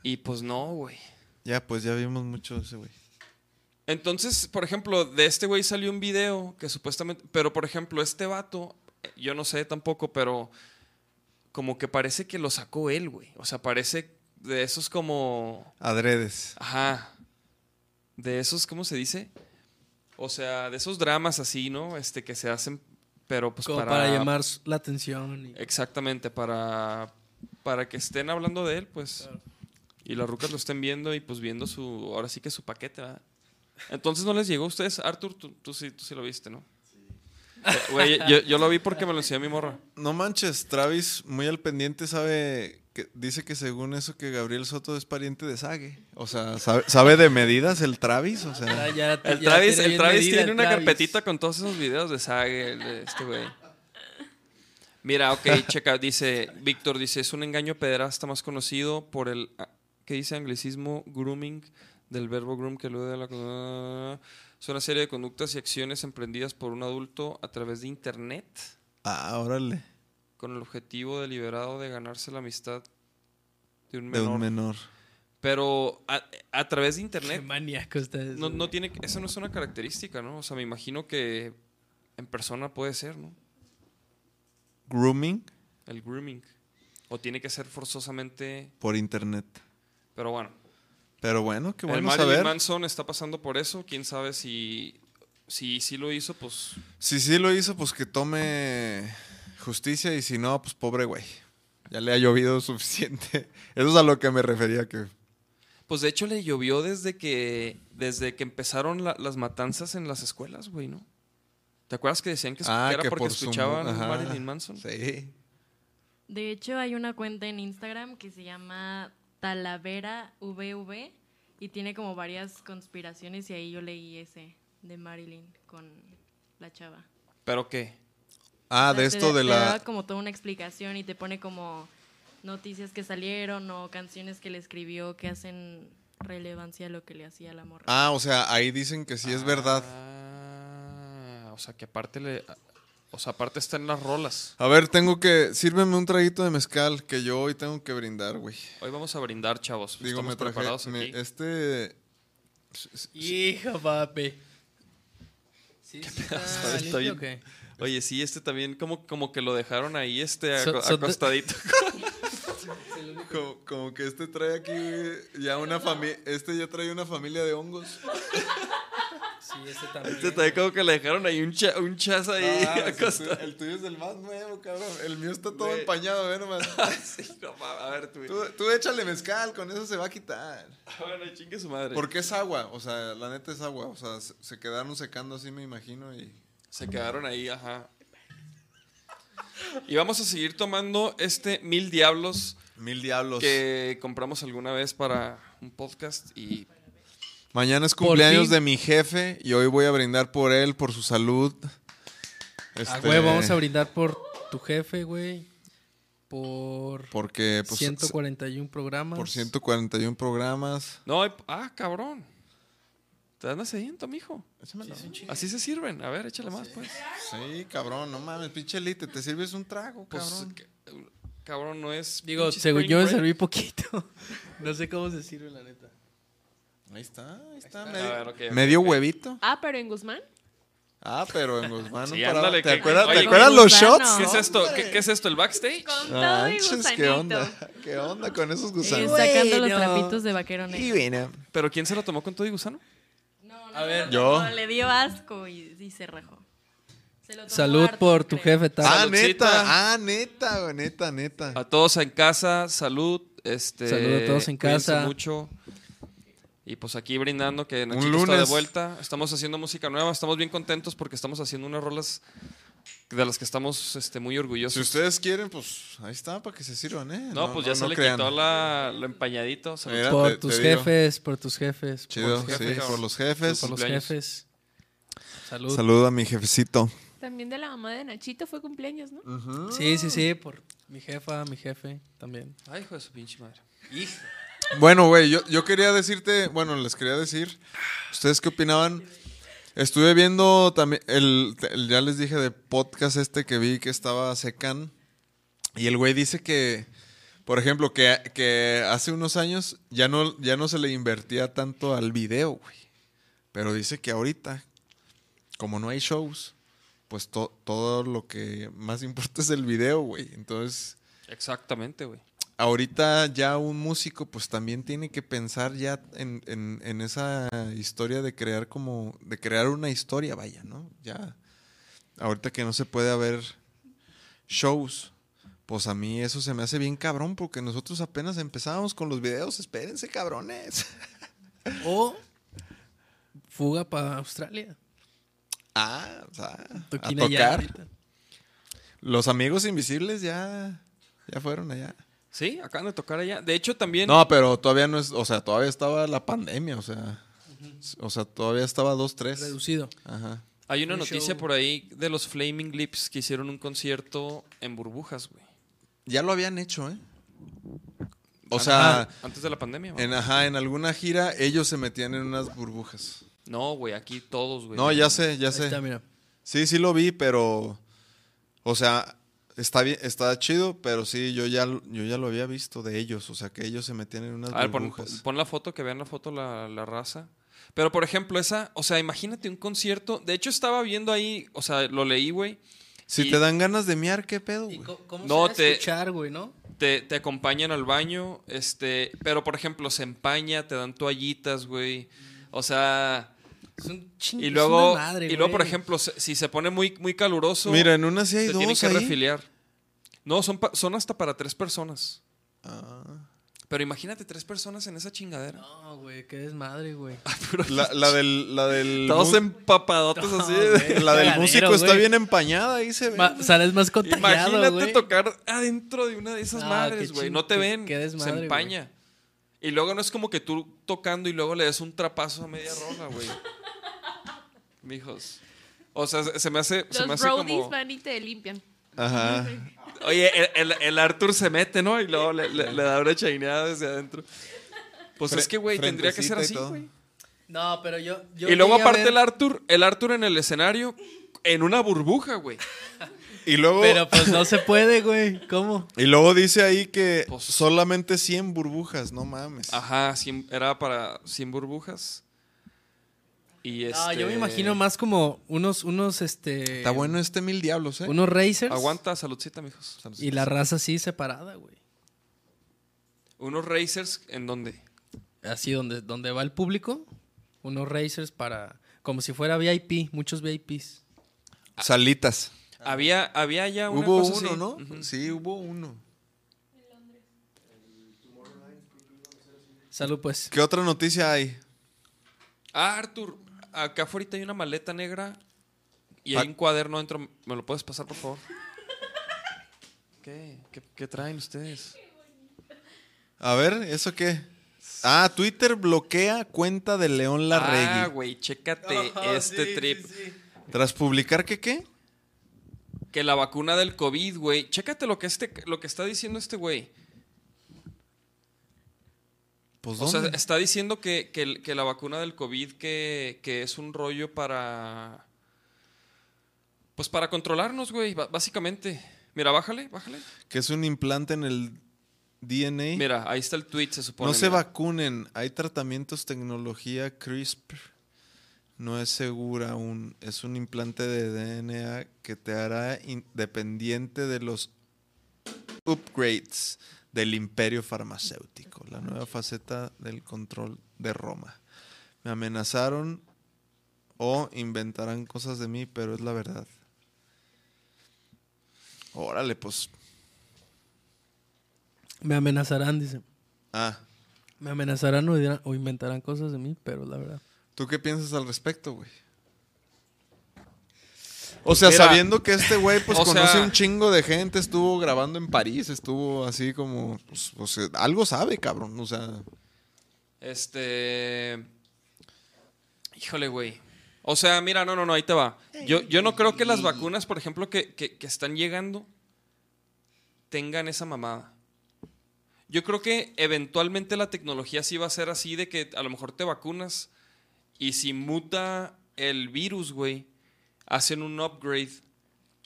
Y pues no, güey. Ya, pues ya vimos mucho de ese güey. Entonces, por ejemplo, de este güey salió un video que supuestamente. Pero, por ejemplo, este vato, eh, yo no sé tampoco, pero como que parece que lo sacó él, güey. O sea, parece de esos como. Adredes. Ajá. De esos, ¿cómo se dice? O sea, de esos dramas así, ¿no? Este que se hacen, pero pues Como para. para, llamar la atención. y- Exactamente, para, para que estén hablando de él, pues. Y las rucas lo estén viendo y pues viendo su, ahora sí que su paquete, ¿verdad? Entonces no les llegó a ustedes, Arthur, tú, tú sí, tú sí lo viste, ¿no? Güey, yo, yo lo vi porque me lo enseñó mi morra. No manches, Travis, muy al pendiente, sabe que dice que según eso que Gabriel Soto es pariente de Sage. O sea, sabe, sabe de medidas el Travis, o Ya- sea. ya- El Travis, tiene el Travis medida tiene el una Travis. carpetita con todos esos videos de Sage, el de este güey. Mira, ok, checa, dice, Víctor dice, es un engaño pederasta más conocido por el, ah, ¿qué dice anglicismo? Grooming, del verbo groom que alude a la... Es una serie de conductas y acciones emprendidas por un adulto a través de internet Ah, órale. con el objetivo deliberado de ganarse la amistad de un De menor. un menor. Pero a, a través de Qué internet maníaco ustedes. no, no tiene, eso no es una característica, ¿no? O sea, me imagino que en persona puede ser, ¿no? Grooming. El grooming. O tiene que ser forzosamente. por internet. Pero bueno. Pero bueno, qué el bueno Marilyn saber. Manson está pasando por eso. Quién sabe si. Si sí lo hizo, pues. Si sí lo hizo, pues que tome justicia y si no, pues pobre güey. Ya le ha llovido suficiente. Eso es a lo que me refería que Pues de hecho le llovió desde que. Desde que empezaron la- las matanzas en las escuelas, güey, ¿no? ¿Te acuerdas que decían que, Ah, que era que porque por su escuchaban ajá. Marilyn Manson? Sí. De hecho, hay una cuenta en Instagram que se llama Talavera VV y tiene como varias conspiraciones y ahí yo leí ese de Marilyn con la chava. ¿Pero qué? Ah, O sea, de te- esto de te la da como toda una explicación y te pone como noticias que salieron o canciones que le escribió que hacen relevancia a lo que le hacía la morra. Ah, o sea, ahí dicen que sí es verdad. Ah, o sea que aparte le. O sea, aparte está en las rolas. A ver, tengo que sírveme un traguito de mezcal que yo hoy tengo que brindar, güey. Hoy vamos a brindar, chavos. Digo, Estamos me traje preparados me- aquí. este Hija, papi. ¿Sí, sí está Está limpio bien. o qué? Oye, sí, este también como, como que lo dejaron ahí, este, So- aco- so- acostadito. como, como que este trae aquí güey, ya una familia, este ya trae una familia de hongos. Este también. Este también como que le dejaron ahí un, cha, un chas ahí Ah, el, acostado. tuyo, el tuyo es el más nuevo, cabrón. El mío está todo empañado, ve nomás. Sí, no, a ver, tú. Tú, tú échale mezcal, con eso se va a quitar. Bueno, chingue su madre. Porque es agua, o sea, la neta es agua. O sea, se, se quedaron secando así, me imagino. Y... Se quedaron ahí, ajá. Y vamos a seguir tomando este Mil Diablos Mil diablos. que compramos alguna vez para un podcast y Mañana es cumpleaños de mi jefe y hoy voy a brindar por él, por su salud. Este, huevo, vamos a brindar por tu jefe, güey. Por Porque, pues, 141 programas. por 141 programas. No, ah, cabrón. Te dan sediento, mijo. Así se sirven. A ver, échale más, pues. Sí, cabrón, no mames, pinche elite, te sirves un trago, Pues, cabrón. que- cabrón, no es. Digo, según yo me serví poquito. no sé cómo se sirve, la neta. Ahí está, ahí está, medio, ver, huevito. Ah, pero en Guzmán. Ah, pero en Guzmán. Sí, ándale, ¿Te que- acuerdas, oye, ¿te acuerdas los shots? ¿Qué es esto? ¿Qué, qué es esto? ¿El backstage? Con todo y Manches, gusanito. ¿qué onda? ¿Qué onda con esos Eh, gusanos? sacando los trapitos de vaquero negro. bueno. ¿Pero quién se lo tomó con todo y gusano? No, no, A ver. no, Yo. no, le dio asco y, y se rajó. Se lo tomó Salud harto, por tu creo. jefe, tal. Ah, Saludcita. neta, ah, neta, güey, neta, neta. A todos en casa, salud. Este, Salud a todos en casa. mucho. Y pues aquí brindando que Nachito está de vuelta. Estamos haciendo música nueva. Estamos bien contentos porque estamos haciendo unas rolas de las que estamos este, muy orgullosos. Si ustedes quieren, pues ahí está para que se sirvan, ¿eh? no, pues ya se le crean. quitó la, lo empañadito. Salud. Mira, Por te- tus te jefes, por tus jefes. Chido, por tus sí, jefes. por los jefes. Por los jefes. Salud. Saludo a mi jefecito. También de la mamá de Nachito fue cumpleaños, ¿no? Sí, sí, sí, por mi jefa, mi jefe también. Ay, hijo de su pinche madre. Bueno, güey, yo, yo quería decirte, bueno, les quería decir, ¿ustedes qué opinaban? Estuve viendo también, el, ya les dije de podcast este que vi que estaba Secan, y el güey dice que, por ejemplo, que, que hace unos años ya no, ya no se le invertía tanto al video, güey. Pero dice que ahorita, como no hay shows, pues to- todo lo que más importa es el video, güey. Entonces Exactamente, güey. Ahorita ya un músico pues también tiene que pensar ya en, en- en esa historia de crear como, de crear una historia, vaya, ¿no? Ya, ahorita que no se puede haber shows, pues a mí eso se me hace bien cabrón porque nosotros apenas empezábamos con los videos, espérense cabrones. O fuga para Australia. ah, o sea, a tocar. ahorita. Los amigos invisibles ya, ya fueron allá. Sí, acaban de tocar allá. De hecho, también. No, pero todavía no es, o sea, todavía estaba la pandemia, o sea, o sea, todavía estaba dos, tres. Reducido. Ajá. Hay una noticia show. por ahí de los Flaming Lips que hicieron un concierto en burbujas, güey. Ya lo habían hecho, ¿eh? O Antes- sea, antes de la pandemia. güey. en, ajá, en alguna gira ellos se metían en unas burbujas. No, güey, aquí todos, güey. No, ya sé, ya Ahí sé. está, mira. Sí, sí lo vi, pero, o sea, está bien, está chido, pero sí, yo ya, yo ya lo había visto de ellos, o sea, que ellos se metían en unas A ver, pon, burbujas. pon la foto, que vean la foto la, la raza. Pero, por ejemplo, esa, o sea, imagínate un concierto. De hecho, estaba viendo ahí, o sea, lo leí, güey. si y- te dan ganas de miar, ¿qué pedo, ¿Y güey? cómo No, se te- escuchar, güey, no? te, te acompañan al baño, este, pero por ejemplo, se empaña, te dan toallitas, güey. O sea, Es un ching- y es luego, una madre, y luego por ejemplo, si se pone muy, muy caluroso, Mira, en una sí hay te dos tienen que ahí. refiliar. No, son, pa- son hasta para tres personas. Ah. Pero imagínate tres personas en esa chingadera. No, güey, qué desmadre, güey. La, la del, la del Todos empapadotes así. la del músico está bien empañada, ahí se ve. Ma- sales más contagiado, Imagínate tocar adentro de una de esas Ah, madres, güey. No te qué- ven. qué desmadre, se empaña. Y luego no es como que tú tocando y luego le des un trapazo a media rola, güey. Mijos. O sea, se me hace, se me Los hace roadies como... van y te limpian. Ajá. Oye, el, el, el Arthur se mete, ¿no? Y luego le, le- le da una chaineada desde adentro. Pues Fre- es que, güey, tendría que ser así, güey. No, pero yo. yo Y luego aparte ver- el Arthur, el Arthur en el escenario, en una burbuja, güey. Y luego, Pero pues no se puede, güey. ¿Cómo? y luego dice ahí que Pues- solamente 100 burbujas, no mames. Ajá, cien- era para 100 burbujas. Y este... No, yo me imagino más como unos, unos, este. Está bueno este mil diablos, ¿eh? Unos racers. Aguanta, saludcita, mijos. Y la raza así separada, güey. Unos racers, ¿en dónde? Así donde, donde va el público. Unos racers para. Como si fuera VIP, muchos VIPs. Salitas. Había, había ya una Hubo cosa uno, así. ¿no? Sí, hubo uno. Salud, pues. ¿Qué otra noticia hay? Ah, Arthur, acá afuera hay una maleta negra y Ah. hay un cuaderno dentro. ¿Me lo puedes pasar, por favor? ¿Qué? ¿Qué, qué traen ustedes? A ver, ¿eso qué? Ah, Twitter bloquea cuenta de León Ah, Larregui. güey, chécate este trip. Tras publicar que qué? Que la vacuna del COVID, güey. Chécate lo que, este, lo que está diciendo este güey. Pues O sea, está diciendo que, que la vacuna del COVID que, que es un rollo para... Pues para controlarnos, güey, básicamente. Mira, bájale, bájale. que es un implante en el DNA. Mira, ahí está el tweet, se supone. no se mira. vacunen. Hay tratamientos, tecnología CRISPR. No es segura aún. Es un implante de DNA que te hará independiente de los upgrades del imperio farmacéutico. La nueva faceta del control de Roma. Me amenazaron o inventarán cosas de mí, pero es la verdad. Órale, pues. Me amenazarán, dice. Ah, Me amenazarán o, dirán- o inventarán cosas de mí, pero la verdad. ¿Tú qué piensas al respecto, güey? O sea, Mira, sabiendo que este güey pues o conoce un chingo de gente, estuvo grabando en París, estuvo así como, pues, o sea, algo sabe, cabrón, o sea, Este. Híjole, güey. O sea, mira, no, no, no, ahí te va. Yo, yo no creo que las vacunas, por ejemplo, que, que- que están llegando, tengan esa mamada. Yo creo que eventualmente la tecnología sí va a ser así de que a lo mejor te vacunas y si muta el virus, güey, hacen un upgrade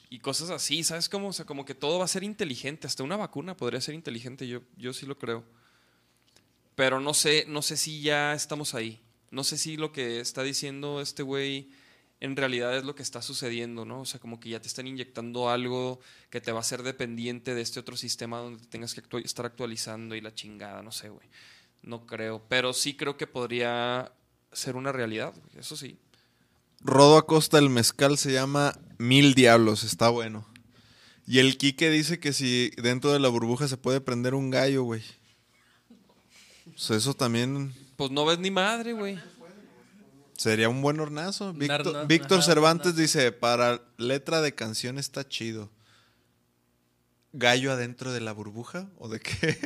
y cosas así, ¿sabes cómo? O sea, como que todo va a ser inteligente, hasta una vacuna podría ser inteligente, yo, yo sí lo creo. Pero no sé, no sé si ya estamos ahí. No sé si lo que está diciendo este güey en realidad es lo que está sucediendo, ¿no? O sea, como que ya te están inyectando algo que te va a hacer dependiente de este otro sistema donde te tengas que estar actualizando y la chingada, no sé, güey. No creo. Pero sí creo que podría ser una realidad, eso sí. Rodo Acosta el mezcal se llama Mil Diablos, está bueno. Y el Quique dice que si dentro de la burbuja se puede prender un gallo, güey. Pues eso también Pues no ves ni madre, güey. sería un buen hornazo. Víctor, hornazo, Víctor ajá, Cervantes dice, para letra de canción está chido. ¿Gallo adentro de la burbuja? ¿O de qué?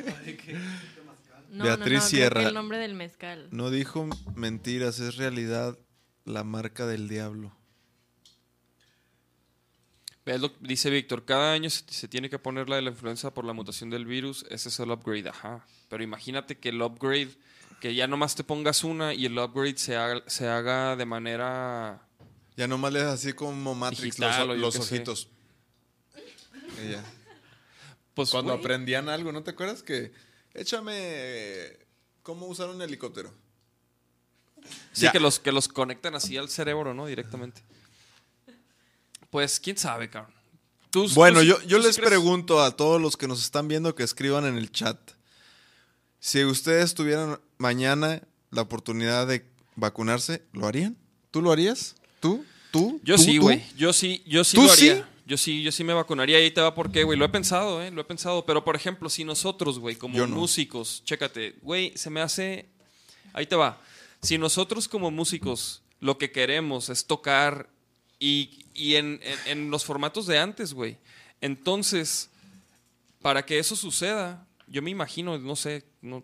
No, Beatriz no, no, creo que Sierra. el nombre del mezcal. No dijo mentiras, es realidad la marca del diablo. Dice Víctor, cada año se, tiene que poner la de la influenza por la mutación del virus, ese es el upgrade, ajá. Pero imagínate que el upgrade, que ya nomás te pongas una y el upgrade se haga, se haga de manera... Ya nomás le das así como Matrix Digital los, ojitos. Y ya. Pues, Cuando aprendían algo, ¿no te acuerdas que échame cómo usar un helicóptero? Sí, Ya. que los, que los conectan así al cerebro, ¿no? Directamente. Pues, quién sabe, cabrón. Tú- Bueno, tú yo, yo tú les crees- pregunto a todos los que nos están viendo que escriban en el chat. Si ustedes tuvieran mañana la oportunidad de vacunarse, ¿lo harían? ¿Tú lo harías? ¿Tú? ¿Tú? Yo ¿Tú? sí, güey. Yo sí, yo sí ¿Tú lo haría. sí? Yo sí, yo sí me vacunaría. Ahí te va por qué, güey. Lo he pensado, ¿eh? Lo he pensado. Pero, por ejemplo, si nosotros, güey, como no. músicos, chécate, güey, se me hace... Ahí te va. Si nosotros como músicos lo que queremos es tocar y, y en, en- en los formatos de antes, güey. Entonces, para que eso suceda, yo me imagino, no sé, no,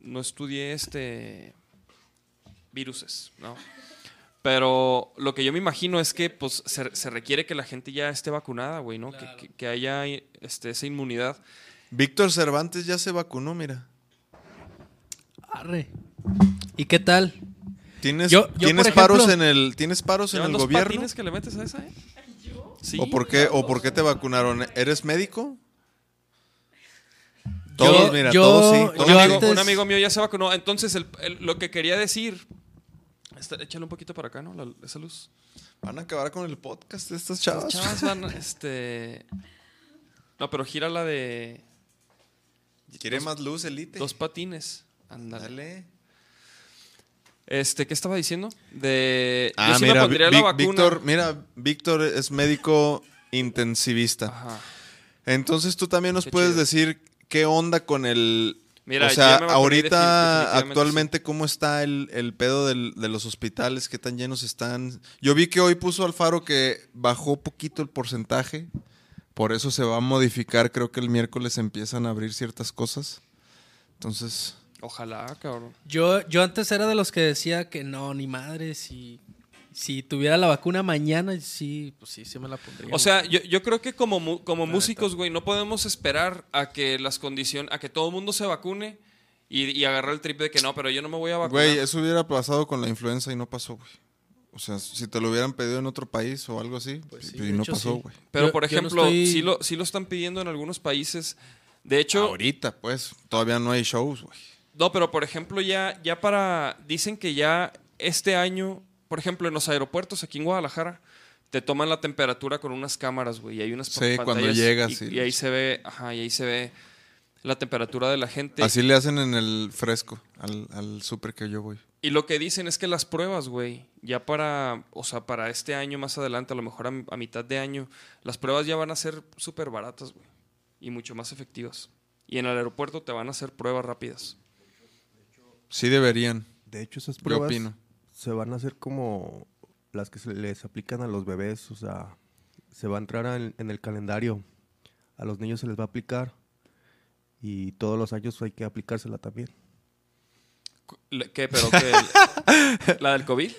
no estudié este viruses, ¿no? Pero lo que yo me imagino es que pues, se, se requiere que la gente ya esté vacunada, güey, ¿no? Que- Que, que haya este, esa inmunidad. Víctor Cervantes ya se vacunó, mira. Arre. ¿Y qué tal? ¿Tienes, Yo- yo, ¿tienes por paros en el, ¿tienes paros en ¿Llevan el gobierno? patines que le metes a esa, eh? Sí. ¿O por qué, o por qué te vacunaron? ¿Eres médico? Todos, mira, yo- todos sí. Un, todos yo sí. amigo, antes- un amigo mío ya se vacunó. Entonces, el- el- lo que quería decir... Échale un poquito para acá, ¿no? La- esa luz. Van a acabar con el podcast de estas chavas. chavas van, este... No, pero gira la de... ¿Quiere dos- más luz, Elite? Dos patines. Ándale. Este, ¿qué estaba diciendo? De. Ah, yo sí mira, me pondría la vacuna. Víctor, mira, Víctor es médico intensivista. Ajá. Entonces tú también nos Qué puedes chido. decir qué onda con el... Mira, o sea, ahorita, actualmente, ¿cómo está el, el pedo del- de los hospitales? ¿Qué tan llenos están? Yo vi que hoy puso Alfaro que bajó poquito el porcentaje. Por eso se va a modificar. Creo que el miércoles empiezan a abrir ciertas cosas. Entonces, Ojalá, cabrón. Yo, yo antes era de los que decía que no, ni madre, si, si tuviera la vacuna mañana, sí, pues sí, sí me la pondría. O sea, yo, yo creo que como, mu- como músicos, güey, no podemos esperar a que las condiciones, a que todo el mundo se vacune y, y agarrar el trip de que no, pero yo no me voy a vacunar. güey, eso hubiera pasado con la influenza y no pasó, güey. O sea, si te lo hubieran pedido en otro país o algo así, Pues sí, y no hecho, pasó, sí. güey. pero, yo- por no ejemplo, estoy- sí, lo, sí lo están pidiendo en algunos países. De hecho, Ahorita, pues, todavía no hay shows, güey. No, pero por ejemplo, ya, ya para. Dicen que ya este año, por ejemplo, en los aeropuertos aquí en Guadalajara, te toman la temperatura con unas cámaras, güey. Y hay unas Sí, cuando llegas, Y, y ahí se ve, ajá, y ahí se ve la temperatura de la gente. Así le hacen en el fresco, al, al súper que yo voy. Y lo que dicen es que las pruebas, güey, ya para, o sea, para este año más adelante, a lo mejor a, a mitad de año, las pruebas ya van a ser súper baratas, güey. Y mucho más efectivas. Y en el aeropuerto te van a hacer pruebas rápidas. Sí deberían, De hecho, esas yo pruebas opino. se van a hacer como las que se les aplican a los bebés. O sea, se va a entrar en, en el calendario. A los niños se les va a aplicar. Y todos los años hay que aplicársela también. ¿Qué? ¿Pero qué? ¿La del COVID?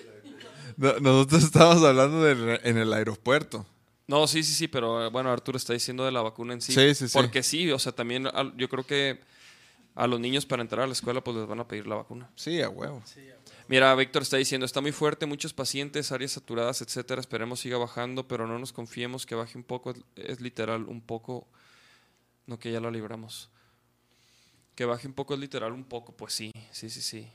No- nosotros estábamos hablando de en el aeropuerto. No, sí, sí, sí, pero eh, bueno, Arturo está diciendo de la vacuna en sí. Sí, sí, sí. Porque sí, o sea, también yo creo que a los niños para entrar a la escuela pues les van a pedir la vacuna. Sí, a huevo. Mira, Víctor está diciendo, está muy fuerte, muchos pacientes, áreas saturadas, etcétera. Esperemos siga bajando, pero no nos confiemos que baje un poco. Es, es literal un poco. No que ya lo libramos. Que baje un poco es literal un poco, pues sí, sí, sí, sí.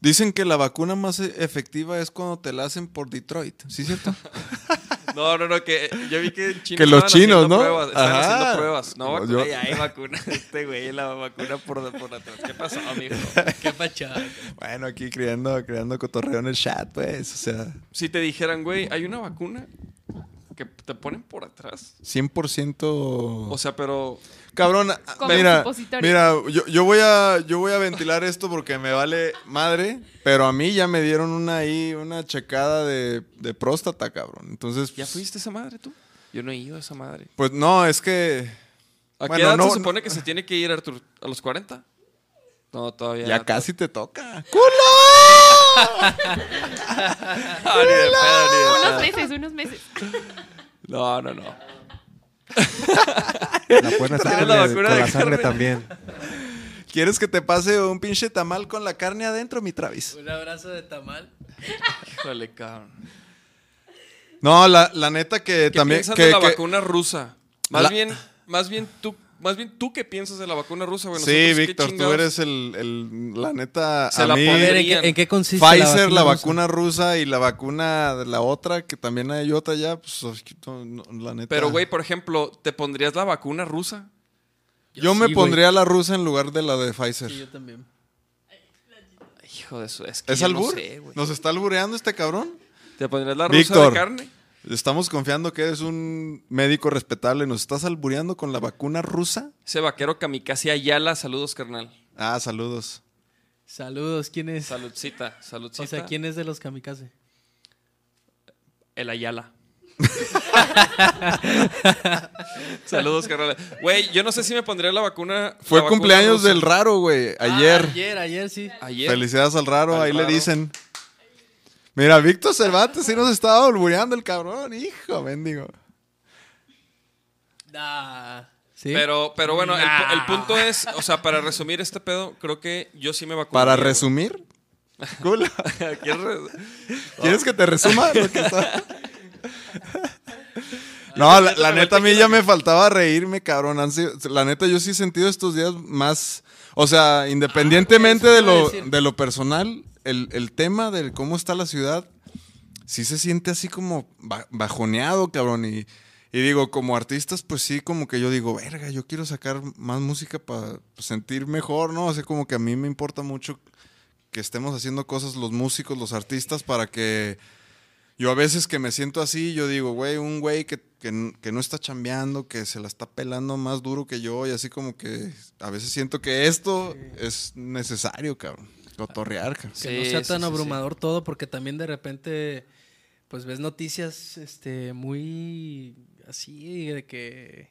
Dicen que la vacuna más e- efectiva es cuando te la hacen por Detroit. ¿Sí es cierto? No, no, no, que yo vi que en China Que los chinos, ¿no? Pruebas, estaban Ajá. haciendo pruebas. No, No, vacuna, yo- ya hay vacuna. Este güey, la vacuna por, por atrás. ¿Qué pasó, amigo? qué pachada. bueno, aquí creando, creando cotorreo en el chat, pues. O sea, Si te dijeran, güey, hay una vacuna que te ponen por atrás. 100%... O sea, pero Cabrón, mira, mira, yo, yo voy a yo voy a ventilar esto porque me vale madre, pero a mí ya me dieron una ahí, una checada de, de próstata, cabrón. Entonces, ¿ya fuiste a esa madre tú? Yo no he ido a esa madre. pues no, es que ¿A Bueno, qué edad no- se supone que se tiene que ir, Artur? ¿A los 40? No, todavía. ya casi te toca. Ah, pedo, ni de Unos meses, unos meses. No, no, no. La pueden hacer ¿Tienes con, la el- con la sangre carne? también. ¿Quieres que te pase un pinche tamal con la carne adentro, mi Travis? Un abrazo de tamal. Híjole, cabrón. No, la, la neta que ¿Qué también piensas que, de la que- vacuna rusa? Más La- bien, más bien tú, más bien tú qué piensas de la vacuna rusa, güey. Sí, Nosotros, ¿qué Víctor, tú eres el, el- la neta, Se a la mí, ¿en qué, en qué consiste Pfizer, la rusa? vacuna rusa y la vacuna de la otra, que también hay otra ya, pues no, no, la neta. Pero, güey, por ejemplo, ¿te pondrías la vacuna rusa? yo me sí, pondría la rusa en lugar de la de Pfizer. Sí, yo también. Hijo de eso, es que ¿Es no albur? sé. ¿Nos está albureando este cabrón? ¿Te pondrías la rusa Víctor. de carne? Estamos confiando que eres un médico respetable. ¿Nos estás albureando con la vacuna rusa? Ese vaquero kamikaze Ayala, saludos, carnal. Ah, saludos. Saludos, ¿quién es? Saludcita, saludcita. O sea, ¿quién es de los kamikaze? El Ayala. Saludos, carnal. Güey, yo no sé si me pondría la vacuna. Fue la vacuna cumpleaños rusa. del raro, güey. Ayer. Ah, ayer, ayer, sí. Ayer. Felicidades al raro, Al ahí raro. le dicen. Mira, Víctor Cervantes sí nos estaba albureando el cabrón, hijo, mendigo. Ah, ¿sí? Pero, pero bueno, el, pu- el punto es, o sea, para resumir este pedo, creo que yo sí me vacuné. Para resumir, cool. ¿Quieres que te resuma lo que está? No, la, la neta a mí ya me faltaba reírme, cabrón. La neta yo sí he sentido estos días más, o sea, independientemente Ah, de lo, de lo personal, el, el tema de cómo está la ciudad, sí se siente así como ba- bajoneado, cabrón. Y, y digo, como artistas, pues sí, como que yo digo, verga, yo quiero sacar más música para sentir mejor, ¿no? O sea, como que a mí me importa mucho que estemos haciendo cosas los músicos, los artistas, para que yo a veces que me siento así, yo digo, güey, un güey que, que que no está chambeando, que se la está pelando más duro que yo, y así como que a veces siento que esto es necesario, cabrón. Cotorrear, que no sea tan abrumador todo, porque también de repente, pues ves noticias, este, muy así, de que...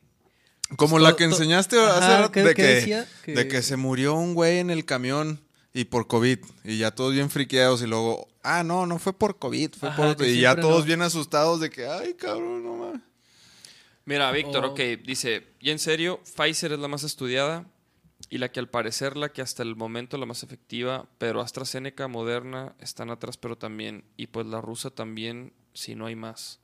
Como Pues la todo- que enseñaste Ajá, hace rato ¿qué- de qué que, decía? de Que- se murió un güey en el camión y por COVID. Y ya todos bien friqueados y luego, ah, no, no fue por COVID, fue Ajá, por... Y ya todos no. bien asustados de que, ay, cabrón, no mames. Mira, Víctor, Oh. ok, dice, y en serio, Pfizer es la más estudiada y la que al parecer la que hasta el momento la más efectiva, pero AstraZeneca, Moderna están atrás, pero también, y pues la rusa también, si no hay más.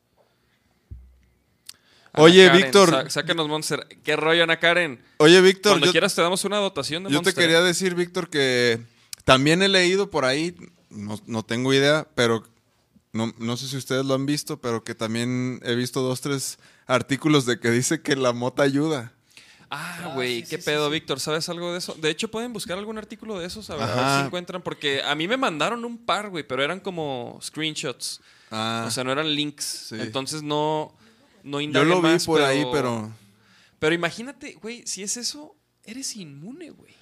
Ana Oye, Karen, Víctor. sa- sácanos Monster. ¿Qué rollo, Ana Karen? Oye, Víctor, Cuando yo, quieras te damos una dotación de yo te Monster. quería decir, Víctor, que también he leído por ahí, no, no tengo idea, pero no, no sé si ustedes lo han visto, pero que también he visto dos, tres artículos de que dice que la mota ayuda. Ah, güey, qué pedo, Víctor. ¿Sabes algo de eso? De hecho, pueden buscar algún artículo de esos a ver, a ver si encuentran, porque a mí me mandaron un par, güey, pero eran como screenshots. Ah, O sea, no eran links. Sí. Entonces no, no yo lo vi más, por ahí, pero... Pero imagínate, güey, si es eso, eres inmune, güey.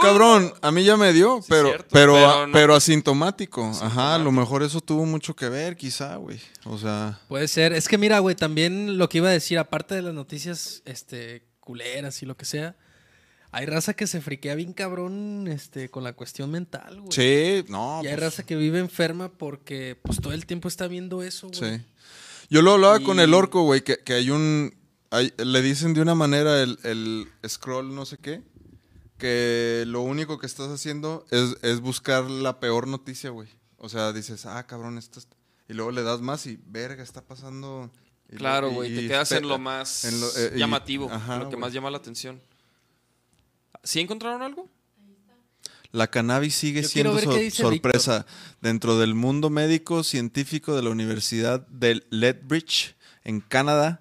Cabrón, a mí ya me dio, Sí, pero, cierto, pero, pero no- pero asintomático. Ajá, a Asintomático. lo mejor eso tuvo mucho que ver, quizá, güey. O sea, Puede ser. Es que mira, güey, también lo que iba a decir, aparte de las noticias este, culeras y lo que sea, hay raza que se friquea bien cabrón este, con la cuestión mental, güey. sí, no. Y hay pues, raza que vive enferma porque pues todo el tiempo está viendo eso, güey. Sí. Yo lo hablaba con el orco, güey, que, que hay un... hay- le dicen de una manera el, el scroll no sé qué, que lo único que estás haciendo es, es buscar la peor noticia, güey. O sea, dices, ah, cabrón, esto es-". Y luego le das más y, verga, está pasando... Claro, y- güey, te quedas en lo más en lo- eh, y- llamativo, ajá, lo que más llama la atención. ¿Sí encontraron algo? La cannabis sigue Yo siendo sorpresa dentro del mundo médico científico de la Universidad de Lethbridge en Canadá.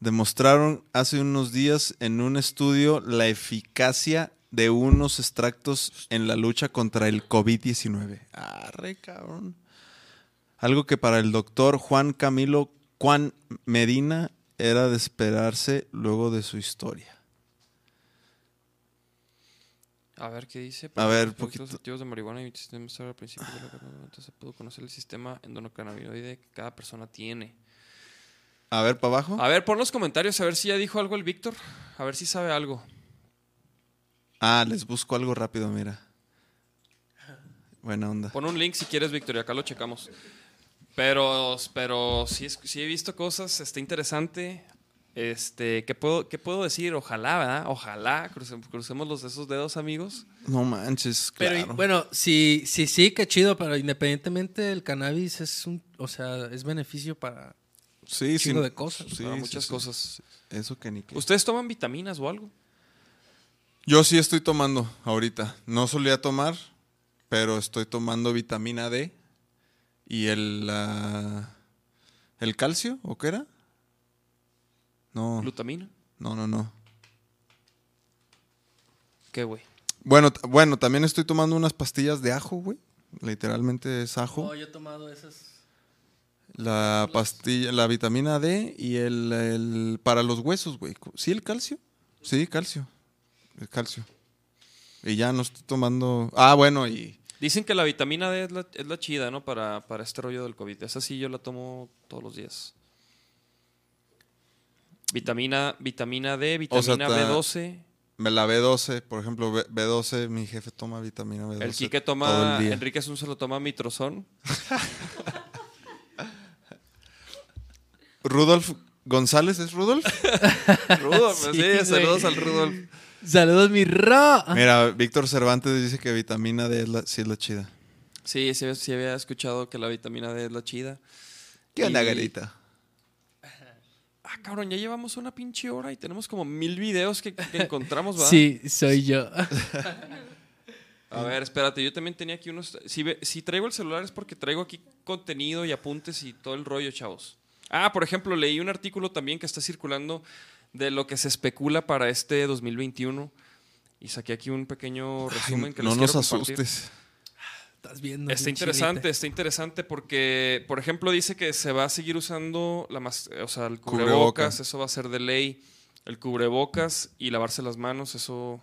Demostraron hace unos días en un estudio la eficacia de unos extractos en la lucha contra el COVID-19. Arre, cabrón. Algo que para el doctor Juan Camilo Juan Medina era de esperarse luego de su historia. A ver qué dice. A ver, Los poquito. efectos activos de marihuana y sistema al principio de la entonces se pudo conocer el sistema endocannabinoide que cada persona tiene. A ver, para abajo. A ver, pon los comentarios a ver si ya dijo algo el Víctor. A ver si sabe algo. Ah, les busco algo rápido, mira. Buena onda. Pon un link si quieres, Víctor, y acá lo checamos. Pero, pero sí, es- sí he visto cosas, está interesante. Este, ¿qué puedo, ¿Qué puedo decir? Ojalá, ¿verdad? Ojalá cruce- crucemos los esos dedos, amigos. No manches, Pero claro. y- bueno, sí, sí, sí, qué chido, pero independientemente el cannabis es un, o sea, es beneficio para sí, chingo sí. de cosas. Sí, para sí, muchas sí. cosas. Eso que ni qué. ¿Ustedes toman vitaminas o algo? Yo sí estoy tomando ahorita. No solía tomar, pero estoy tomando vitamina D y el, la- el calcio, ¿o qué era? No, ¿Glutamina? no, no, no. ¿Qué, güey? Bueno, bueno, también estoy tomando unas pastillas de ajo, güey. Literalmente es ajo. Oh, yo he tomado esas. La pastilla, la vitamina D y el, el- para los huesos, güey. ¿Sí el calcio? Sí, calcio. El calcio. Y ya no estoy tomando. Ah, bueno, y Dicen que la vitamina D es la, es la chida, ¿no? Para, para este rollo del COVID. Esa sí yo la tomo todos los días. Vitamina, vitamina D, O sea, vitamina ta- B12. me la B12, por ejemplo, B- B12, mi jefe toma vitamina B12. El Quique toma, el. Enrique Asun se lo toma mitrozón. Rudolf González, ¿es Rudolf? Rudolf, sí, Sí, saludos al Rudolf. Saludos, mi ra. Mira, Víctor Cervantes dice que vitamina D es la, sí es la chida. Sí, sí, sí había escuchado que la vitamina D es la chida. ¿Qué onda, Y- Garita? Ah, cabrón, ya llevamos una pinche hora y tenemos como mil videos que, que encontramos, ¿verdad? Sí, soy yo. A ver, espérate, yo también tenía aquí unos... Si traigo el celular es porque traigo aquí contenido y apuntes y todo el rollo, chavos. Ah, por ejemplo, leí un artículo también que está circulando de lo que se especula para este 2021 y saqué aquí un pequeño resumen que no les nos quiero compartir. Estás asustes. viendo. Está interesante, grita. está interesante porque, por ejemplo, dice que se va a seguir usando la mas- o sea, el Cubreboca. cubrebocas, eso va a ser de ley. El cubrebocas y lavarse las manos, eso,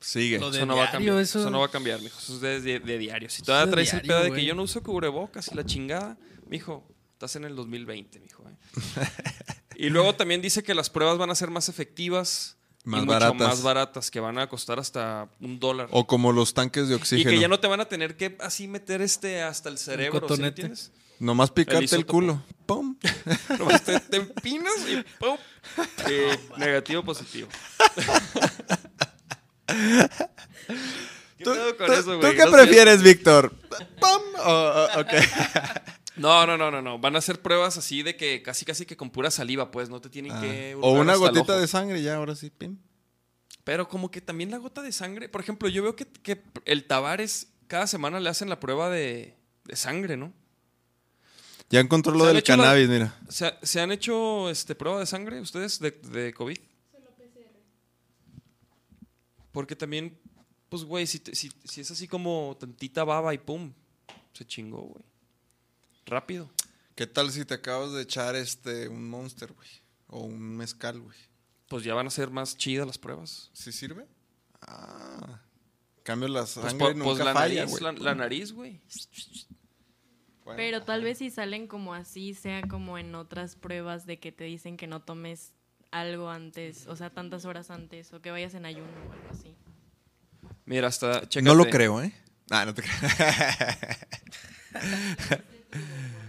Sigue. Eso no va a diario, cambiar. eso- Eso... no va a cambiar, mijo. Eso es de, de- de diario. Si todavía traes el diario, pedo de que yo no uso cubrebocas y la chingada, mijo, estás en el 2020, mijo. ¿eh? y luego también dice que las pruebas van a ser más efectivas Más y mucho baratas. más baratas, que van a costar hasta un dólar. O como los tanques de y oxígeno. que ya no te van a tener que así meter este hasta el cerebro, ¿sí cotonete. entiendes? Nomás picarte el, isótopo. culo. ¡Pum! Nomás te, te empinas y ¡pum! Eh, negativo, positivo. ¿Qué ¿Tú, con tú- eso, tú qué prefieres, Víctor? ¿Pum? O- o- ok. No, no, no, no, no. Van a hacer pruebas así de que casi, casi que con pura saliva, pues. No te tienen Ah. que. O una gotita de sangre, ya, ahora sí. pim. Pero como que también la gota de sangre. Por ejemplo, yo veo que, que el Tavares cada semana le hacen la prueba de, de sangre, ¿no? Ya encontró lo ¿Se han del la- cannabis, mira. ¿Se, se han hecho este, prueba de sangre ustedes de, de COVID? Porque también, pues, güey, si, te- si, si es así como tantita baba y pum, se chingó, güey. Rápido. ¿Qué tal si te acabas de echar este un monster, güey? O un mezcal, güey. Pues ya van a ser más chidas las pruebas. ¿Sí sirve? Ah. Cambio la Pues, sangre nunca pues la, falla, nariz, güey. la, la nariz, güey. Bueno. Pero tal vez si salen como así, sea como en otras pruebas de que te dicen que no tomes algo antes, o sea, tantas horas antes, o que vayas en ayuno o algo así. Mira, hasta. No chécate. lo creo, ¿eh? Ah, no te creo.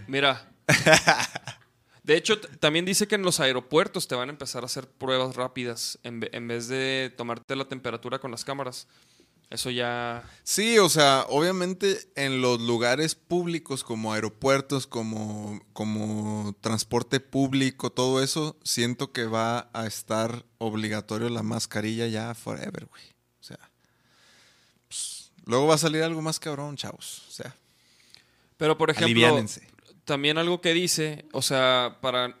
Mira. De hecho, también dice que en los aeropuertos te van a empezar a hacer pruebas rápidas en vez de tomarte la temperatura con las cámaras. Eso ya. Sí, o sea, obviamente en los lugares públicos como aeropuertos, como, como transporte público, todo eso, siento que va a estar obligatorio la mascarilla ya forever, güey. O sea, pues, luego va a salir algo más cabrón, chavos. O sea, Pero por ejemplo, aliviánense. también algo que dice, o sea, para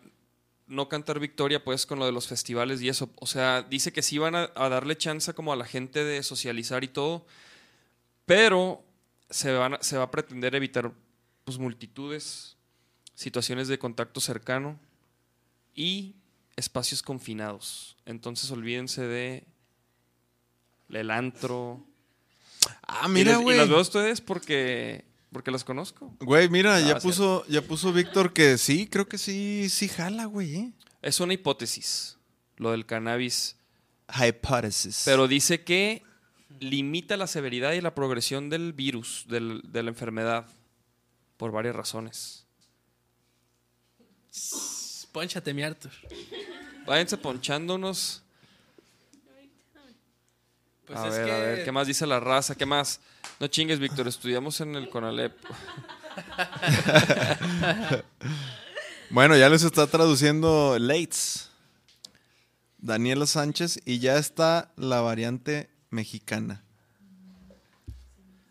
no cantar victoria, pues con lo de los festivales y eso. O sea, dice que sí van a, a darle chance como a la gente de socializar y todo, pero se, van a- se va a pretender evitar pues multitudes, situaciones de contacto cercano y espacios confinados. Entonces olvídense de el antro. Ah, mira, les- y, güey. las veo a ustedes porque, porque las conozco. Güey, mira, Ah, ya puso, ya puso Víctor que sí, creo que sí, sí jala, güey. ¿eh? Es una hipótesis, lo del cannabis. Hypothesis. Pero dice que limita la severidad y la progresión del virus, del- de la enfermedad, por varias razones. Pónchate, mi Arthur. Váyanse ponchándonos. Pues a es ver, que a ver, ¿qué más dice la raza? ¿Qué más? No chingues, Víctor, estudiamos en el CONALEP. Bueno, ya les está traduciendo Lates. Daniela Sánchez y ya está la variante mexicana.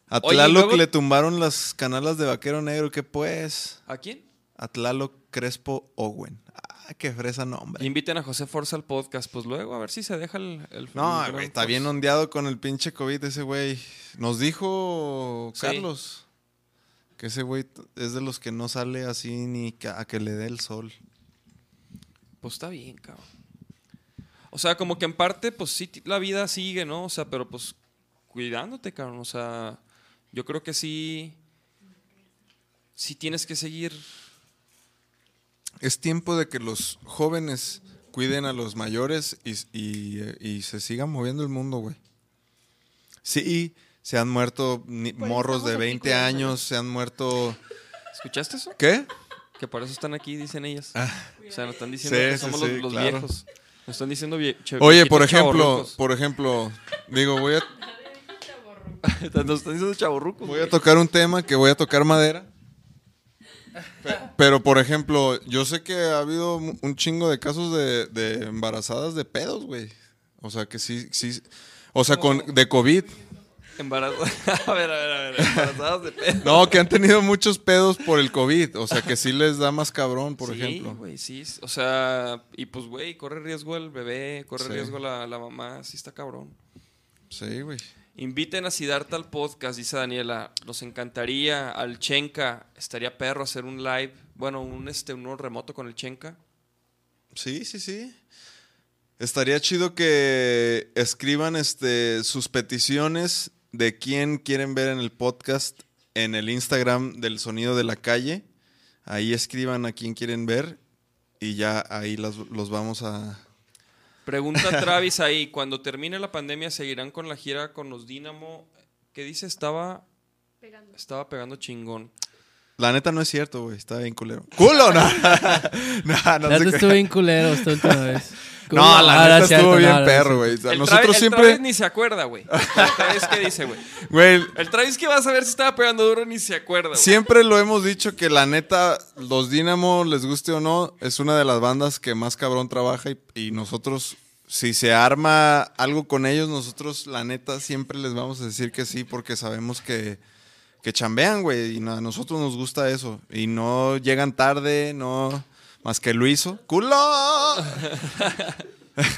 A Tlaloc luego- le tumbaron las canalas de vaquero negro, ¿qué pues? ¿A quién? A Tlaloc Crespo Owen. Ah, qué fresa nombre. Inviten a José Forza al podcast, pues luego a ver si se deja el... el No, güey, está bien ondeado con el pinche COVID ese güey. Nos dijo Sí. Carlos que ese güey es de los que no sale así ni a que le dé el sol. Pues está bien, cabrón. O sea, como que en parte, pues sí, la vida sigue, ¿no? O sea, pero pues cuidándote, cabrón. O sea, yo creo que sí. Sí tienes que seguir. Es tiempo de que los jóvenes cuiden a los mayores y, y, y se siga moviendo el mundo, güey. Sí, se han muerto ni- eso morros de estamos aquí 20 cuidándolos. años, se han muerto... ¿Escuchaste eso? ¿Qué? Que por eso están aquí, dicen ellas. O sea, nos están diciendo Sí, que somos sí, los, los claro. viejos. Nos están diciendo vie- Oye, viejitos por ejemplo, por ejemplo, digo, voy a, Nos están diciendo chavorrucos. voy a tocar un tema que voy a tocar madera. Pe- Pero, por ejemplo, yo sé que ha habido un chingo de casos de, de embarazadas de pedos, güey. O sea, que sí, sí. O sea, con, de COVID. Embarazo. a ver, a ver, a ver. Embarazadas de pedo. No, que han tenido muchos pedos por el COVID. O sea, que sí les da más cabrón, por sí, ejemplo. güey, sí. O sea, y pues, güey, corre riesgo el bebé, corre Sí. riesgo la, la mamá. Sí está cabrón. Sí, güey. Inviten a Siddhartha al podcast, dice Daniela. Nos encantaría al Chenka. Estaría perro hacer un live. Bueno, un este, uno remoto con el Chenka. Sí, sí, sí. Estaría chido que escriban este, sus peticiones de quién quieren ver en el podcast en el Instagram del Sonido de la Calle. Ahí escriban a quién quieren ver y ya ahí los vamos a... Pregunta Travis ahí, cuando termine la pandemia, ¿seguirán con la gira con los Dínamo? ¿Qué dice? Estaba, Pegando. estaba pegando chingón. La neta no es cierto, güey. Está bien culero. ¡Culo! No, no, no estuve bien culero esta última vez. No, la neta estuvo no, bien no perro, güey. O sea, nosotros Travis- el siempre... Travis ni se acuerda, güey. El Travis, ¿qué dice, güey? Güey, El Travis que vas a ver si estaba pegando duro ni se acuerda, güey. Siempre lo hemos dicho que la neta, los Dynamo, les guste o no, es una de las bandas que más cabrón trabaja y, y nosotros, si se arma algo con ellos, nosotros la neta siempre les vamos a decir que sí porque sabemos que, que chambean, güey, y a nosotros nos gusta eso. Y no llegan tarde, no, más que Luiso. ¡Culo!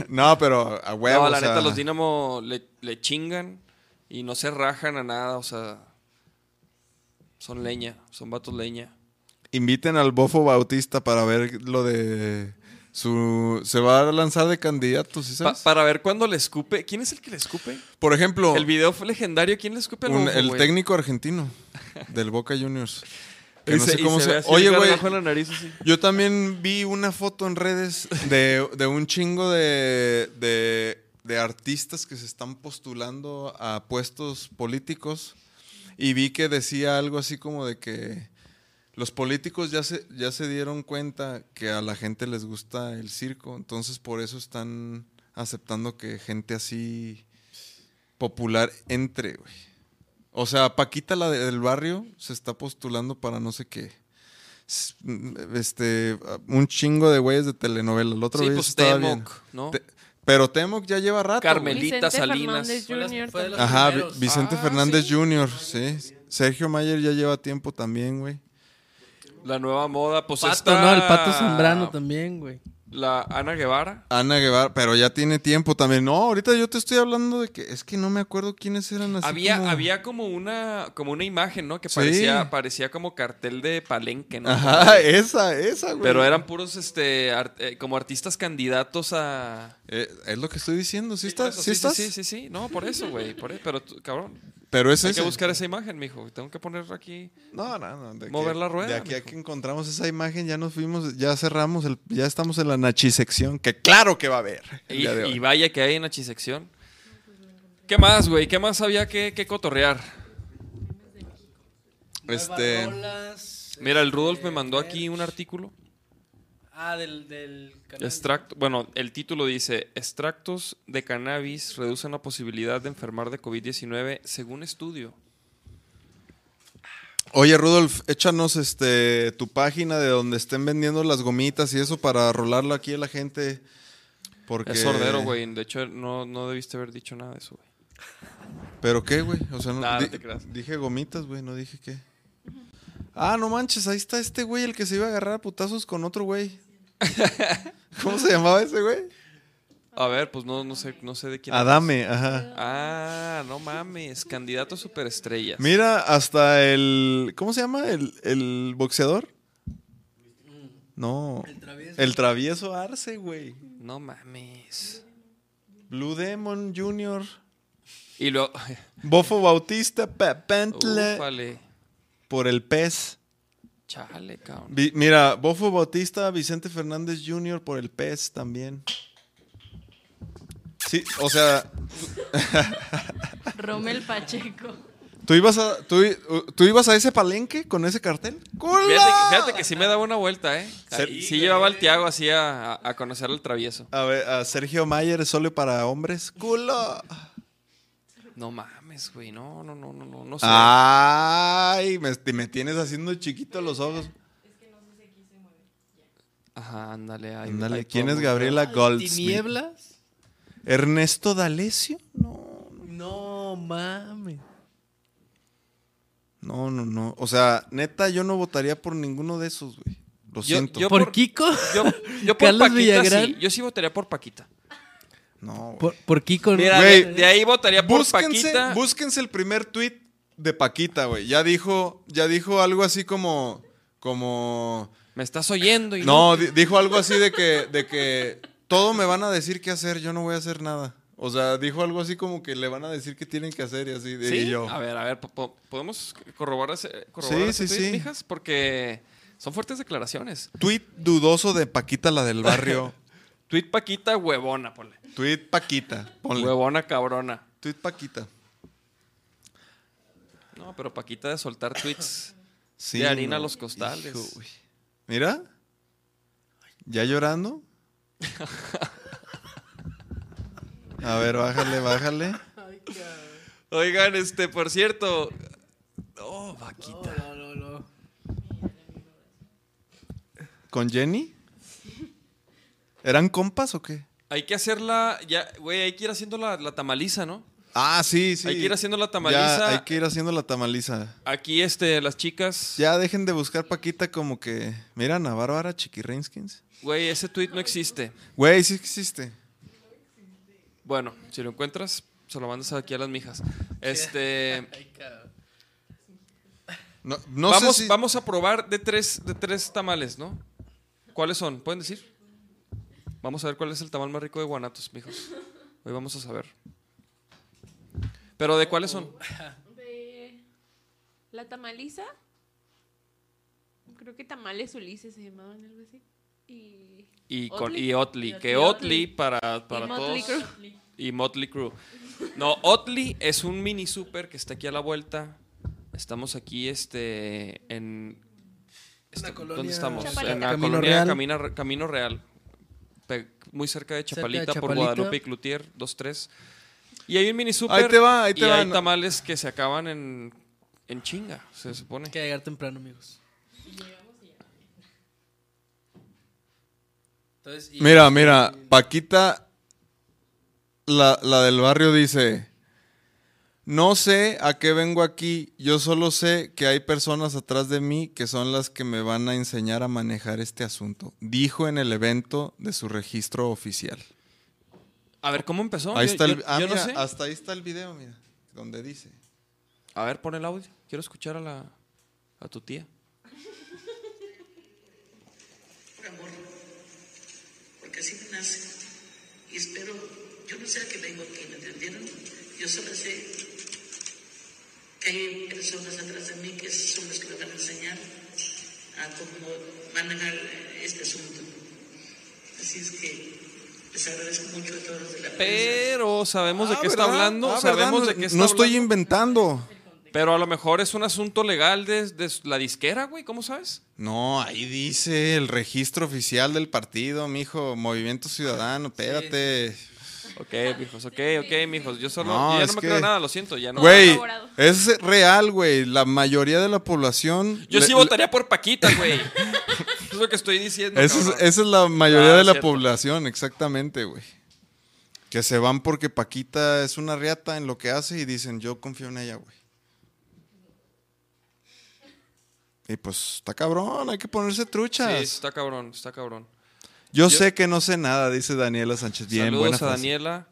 no, pero a huevo. No, la o sea, neta, los Dínamo le, le chingan y no se rajan a nada, o sea. Son leña, son vatos leña. Inviten al Bofo Bautista para ver lo de su... Se va a lanzar de candidato, ¿sí Pa- sabes? para ver cuándo le escupe. ¿Quién es el que le escupe? Por ejemplo, El video fue legendario. ¿Quién le escupe al un- bofo, el técnico argentino del Boca Juniors. Que Y no se- sé y cómo se se... así Oye, güey, yo también vi una foto en redes de, de un chingo de, de, de artistas que se están postulando a puestos políticos y vi que decía algo así como de que los políticos ya se, ya se dieron cuenta que a la gente les gusta el circo, entonces por eso están aceptando que gente así popular entre, güey. O sea, Paquita, la de- del barrio, se está postulando para no sé qué. S- Este, un chingo de güeyes de telenovela. El otro Sí, día pues estaba Temoc, bien. ¿no? Te- pero Temoc ya lleva rato. Carmelita Vicente Salinas. Fernández Jr. los también. Ajá. Vicente Ah, Fernández sí. Jr., sí. Sergio Mayer ya lleva tiempo también, güey. La nueva moda, pues Pato, está... no, el Pato Zambrano también, güey. La Ana Guevara. Ana Guevara, pero ya tiene tiempo también. No, ahorita yo te estoy hablando de que es que no me acuerdo quiénes eran así había, como- había como una, como una imagen, ¿no? Que Sí. parecía, parecía como cartel de palenque, ¿no? Ajá, esa, esa, güey. Pero eran puros, este, eh, como artistas candidatos a... Eh, es lo que estoy diciendo, ¿sí, estás? eso, ¿Sí, estás? Sí, sí, sí, no, por eso, güey, por e- pero, tú, cabrón, Pero es hay ese. que buscar esa imagen, mijo, tengo que poner aquí... No, no, no. de Mover aquí- la rueda, De aquí a mijo. que encontramos esa imagen, ya nos fuimos, ya cerramos, el, ya estamos en la Nachi sección, que claro que va a haber. Y, y vaya que hay en la chisección. ¿Qué más, güey? ¿Qué más había que, que cotorrear? Este, Mira, el Rudolf me este, mandó aquí un artículo. Ah, del, del canal. Extracto, bueno, el título dice, extractos de cannabis reducen la posibilidad de enfermar de COVID-19 según estudio. Oye, Rudolf, échanos este tu página de donde estén vendiendo las gomitas y eso para rolarlo aquí a la gente. Porque... Es sordero, güey. De hecho, no, no debiste haber dicho nada de eso, güey. ¿Pero qué, güey? O sea, no, Nah, no te creas. dije gomitas, güey, no dije qué. Ah, no manches, ahí está este güey, el que se iba a agarrar a putazos con otro güey. ¿Cómo se llamaba ese güey? A ver, pues no, no sé, no sé de quién. Adame, ajá. Ah, no mames, candidato a superestrellas. Mira, hasta el. ¿Cómo se llama? ¿El, el boxeador? No. El travieso. El travieso Arce, güey. No mames. Blue Demon Jr. Y luego, Bofo Bautista, Pe- Pentle. Por el pez. Chale, cabrón. Vi- mira, Bofo Bautista, Vicente Fernández Jr. por el pez también. Sí, o sea, Romel Pacheco. ¿tú ibas a, tú, tú ibas a ese palenque con ese cartel? ¡Culo! Fíjate, que- fíjate que sí me daba una vuelta, ¿eh? Sí, llevaba al Tiago así a, a- a conocer al travieso. A ver, a Sergio Mayer solo para hombres. ¡Culo! No mames, güey, no, no, no, no, no, no sé. Ay, me, me tienes haciendo chiquitos los ojos. Ajá, ándale. ahí- Ándale, ahí ¿quién es Gabriela Goldsmith? ¿Tinieblas? ¿Ernesto D'Alessio? No, No mames. no, no, no. O sea, neta, yo no votaría por ninguno de esos, güey. Lo Yo- siento. yo- ¿Por, por- Kiko? Yo, yo por Carlos Paquita Villagrán. sí. Yo sí votaría por Paquita. No, güey. Por, por Kiko. Mira, Güey, de, de ahí votaría por Búsquense, Paquita. búsquense el primer tweet de Paquita, güey. Ya dijo, ya dijo algo así como, como, Me estás oyendo y no, di- dijo algo así de que, de que todo me van a decir qué hacer, yo no voy a hacer nada. O sea, dijo algo así como que le van a decir qué tienen que hacer y así. De, ¿Sí? y yo. A ver, a ver, po- po- ¿podemos corroborar ese, corroborar Sí, ese sí, tuit, sí. mijas? Porque son fuertes declaraciones. Tweet dudoso de Paquita, la del barrio. Tweet Paquita, huevona, ponle. Tweet Paquita. Ponle. Huevona cabrona. Tweet Paquita. No, pero Paquita de soltar tweets Sí, de harina a los costales. Hijo. Mira. ¿Ya llorando? A ver, bájale, bájale. Oigan, este, por cierto. Oh, Paquita. No, no, no. ¿Con Jenny? ¿Eran compas o qué? Hay que hacerla, ya, güey, hay que ir haciendo la, la tamaliza, ¿no? Ah, sí, sí. Hay que ir haciendo la Ya, tamaliza. hay que ir haciendo la tamaliza. Aquí, este, las chicas. Ya dejen de buscar Paquita como que. Miran a Bárbara Chiquirrinskins. Güey, ese tweet no existe. Güey, sí existe. Bueno, si lo encuentras, se lo mandas aquí a las mijas. Este. No, no vamos, sé si. vamos a probar de tres, de tres tamales, ¿no? ¿Cuáles son? ¿Pueden decir? Vamos a ver cuál es el tamal más rico de Guanatos, mijos. Hoy vamos a saber. ¿Pero de cuáles son? De la tamaliza. Creo que tamales Ulises se llamaban algo así. Y. Y, con, Oatly. y Oatly. Que Y Oatly para, para Motley todos. Crue. Y Motley Crue. No, Oatly es un mini super que está aquí a la vuelta. Estamos aquí este en este, colonia ¿Dónde estamos? Chapalita. En la Camino colonia Real. Camino, Camino Real. Muy cerca de Cerca de Chapalita, por Chapalita. Guadalupe y Cloutier, 2-3. Y hay un mini super. Ahí te va, ahí te y va, hay tamales que se acaban en, en chinga, se supone. Hay que llegar temprano, amigos. Entonces, y- Mira, mira, Paquita, la, la del barrio dice, no sé a qué vengo aquí, yo solo sé que hay personas atrás de mí que son las que me van a enseñar a manejar este asunto, dijo en el evento de su registro oficial. A ver, ¿cómo empezó? ahí Yo- está yo- el, ah, yo no mira, sé. hasta ahí está el video, mira, donde dice. A ver, pon el audio. Quiero escuchar a la a tu tía. por amor, porque así me nace. Y espero, yo no sé a qué vengo aquí, ¿me entendieron? Yo solo sé que hay personas atrás de mí que son las que me van a enseñar a cómo manejar este asunto. Así es que les agradezco mucho a todos los de la prensa. Pero sabemos de Ah, qué está hablando. Ah, sabemos ¿verdad? de qué está No estoy hablando. inventando. Pero a lo mejor es un asunto legal de, de la disquera, güey. ¿Cómo sabes? No, ahí dice el registro oficial del partido, mijo, Movimiento Ciudadano, espérate. Ok, mijos, ok, ok, mijos. Yo solo. No, yo ya es no me que- creo nada, lo siento, ya no. Güey, elaborado. es real, güey. La mayoría de la población. Yo le- sí votaría por Paquita, güey. es lo que estoy diciendo. Esa es, cabrón. esa es la mayoría Ah, de la cierto. población, exactamente, güey. Que se van porque Paquita es una riata en lo que hace y dicen, yo confío en ella, güey. Y pues está cabrón, hay que ponerse Sí, truchas. está cabrón, está cabrón. Yo, yo- sé que no sé nada, dice Daniela Sánchez. Bien, buena Saludos a frase. Daniela.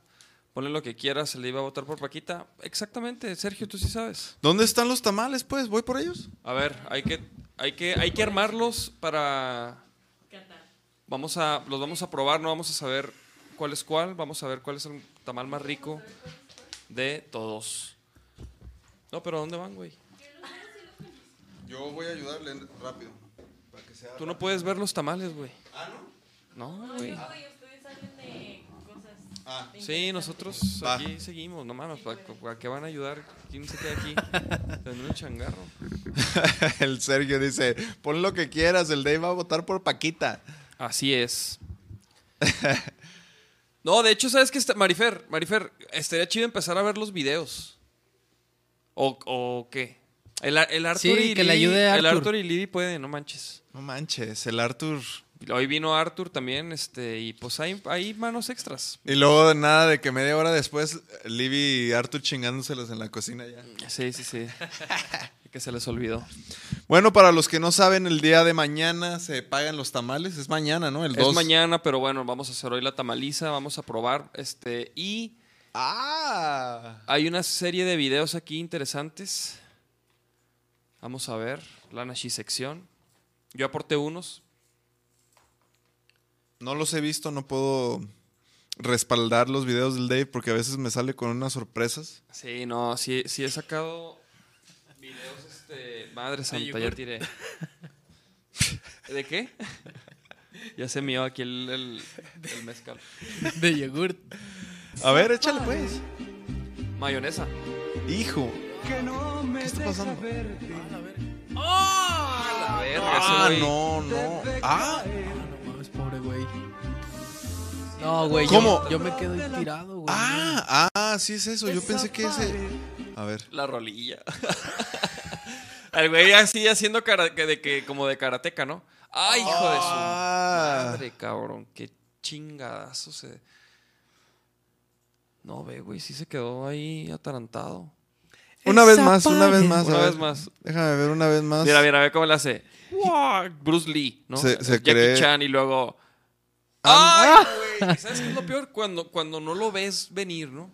Ponle lo que quieras, se le iba a votar por Paquita. Exactamente, Sergio, tú sí sabes. ¿Dónde están los tamales, pues? ¿Voy por ellos? A ver, hay que, hay que, hay que armarlos para. Vamos a, los vamos a probar, no vamos a saber cuál es cuál. Vamos a ver cuál es el tamal más rico de todos. No, pero ¿dónde van, güey? Yo voy a ayudarle rápido. Para que sea... Tú no puedes ver los tamales, güey. ¿Ah, no? No, güey. ustedes hablen de cosas. Sí, nosotros Va. aquí seguimos, no mames, ¿para, para qué van a ayudar? ¿Quién se queda aquí? Tendrán un changarro. el Sergio dice, pon lo que quieras, el Dave va a votar por Paquita. Así es. No, de hecho, ¿sabes qué? está- Marifer, Marifer, estaría chido empezar a ver los videos. ¿O, o qué? El, el Arthur Sí, y que le Libby- ayude a El Arthur. Y Libby puede, no manches. No manches, el Arthur. Hoy vino Arthur también, este, y pues hay, hay manos extras. Y luego nada de que media hora después, Libby y Arthur chingándoselos en la cocina ya. Sí, sí, sí. que se les olvidó. Bueno, para los que no saben, el día de mañana se pagan los tamales. Es mañana, ¿no? El 2. Es mañana, pero bueno, vamos a hacer hoy la tamaliza, vamos a probar, este, y ¡Ah! Hay una serie de videos aquí interesantes. Vamos a ver, la Nashi sección. Yo aporté unos. No los he visto, no puedo respaldar los videos del Dave porque a veces me sale con unas sorpresas. Sí, no, sí, sí he sacado videos, este, madre santa, ya tiré. ¿De qué? Ya se mió aquí el, el, el mezcal. De yogurt. A ver, échale pues. Mayonesa. Hijo. ¿Qué está pasando? A ver, Ah, ese güey. no, no. Ah, No mames, pobre güey. No, güey. yo- ¿Cómo? Yo, me quedo ahí tirado, güey. ah, ah, sí es eso. Yo pensé que ese. A ver. La rolilla. El güey así haciendo cara, de que, como de karateca, ¿no? ¡Ay, hijo de su Ah. madre, cabrón! ¡Qué chingadazo se... No, ve, güey, sí se quedó ahí atarantado. Una vez más, una vez más. Una vez más. Déjame ver una vez más. Mira, mira, ve cómo le hace. ¡Wow! Bruce Lee, ¿no? Se- se Jackie cree- Chan y luego... Ah. ¡Ay, güey! ¿Sabes qué es lo peor? Cuando, cuando no lo ves venir, ¿no?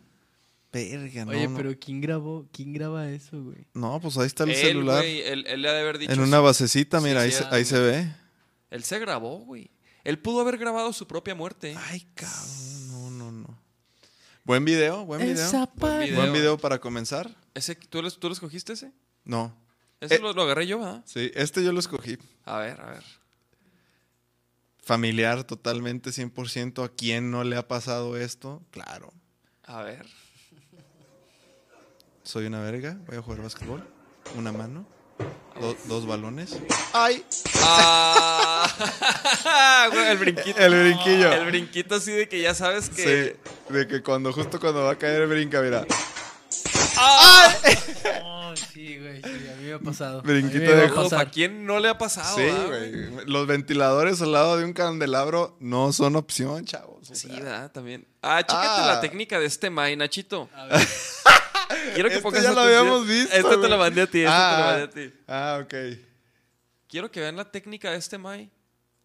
Verga, no. Oye, no. pero ¿quién grabó? ¿Quién graba eso, güey? No, pues ahí está el él, celular. güey, él, él le ha de haber dicho... en una basecita, mira, Sí, ahí, sí, se, ah, ahí se ve. Él se grabó, güey. Él pudo haber grabado su propia muerte. Ay, cabrón, no, no, no. Buen video, buen video. Esa Buen video. Buen video para comenzar. ¿Ese, ¿tú, lo, ¿Tú lo escogiste ese? No. Ese Eh. lo, lo agarré yo, ¿verdad? Sí, este yo lo escogí. A ver, a ver. Familiar totalmente, 100%. ¿A quién no le ha pasado esto? Claro. A ver. Soy una verga, voy a jugar básquetbol. Una mano. do- dos balones. ¡Ay! Ah, el brinquito. El brinquillo. El brinquito así de que ya sabes que. Sí, de que cuando justo cuando va a caer brinca, mira. Oh, sí, güey. Sí, a mí me ha pasado. Brinquito a de a Ojo, pasar. ¿Para quién no le ha pasado? Sí, ah, güey. Los ventiladores al lado de un candelabro no son opción, chavos. Sí, ¿verdad? También. Ah, chécate Ah. la técnica de este May, Nachito. Quiero que Este pongas ya lo atención. habíamos visto, Este te lo mandé a ti, este te lo Ah, mandé a ti. Ah, ok. Quiero que vean la técnica de este May.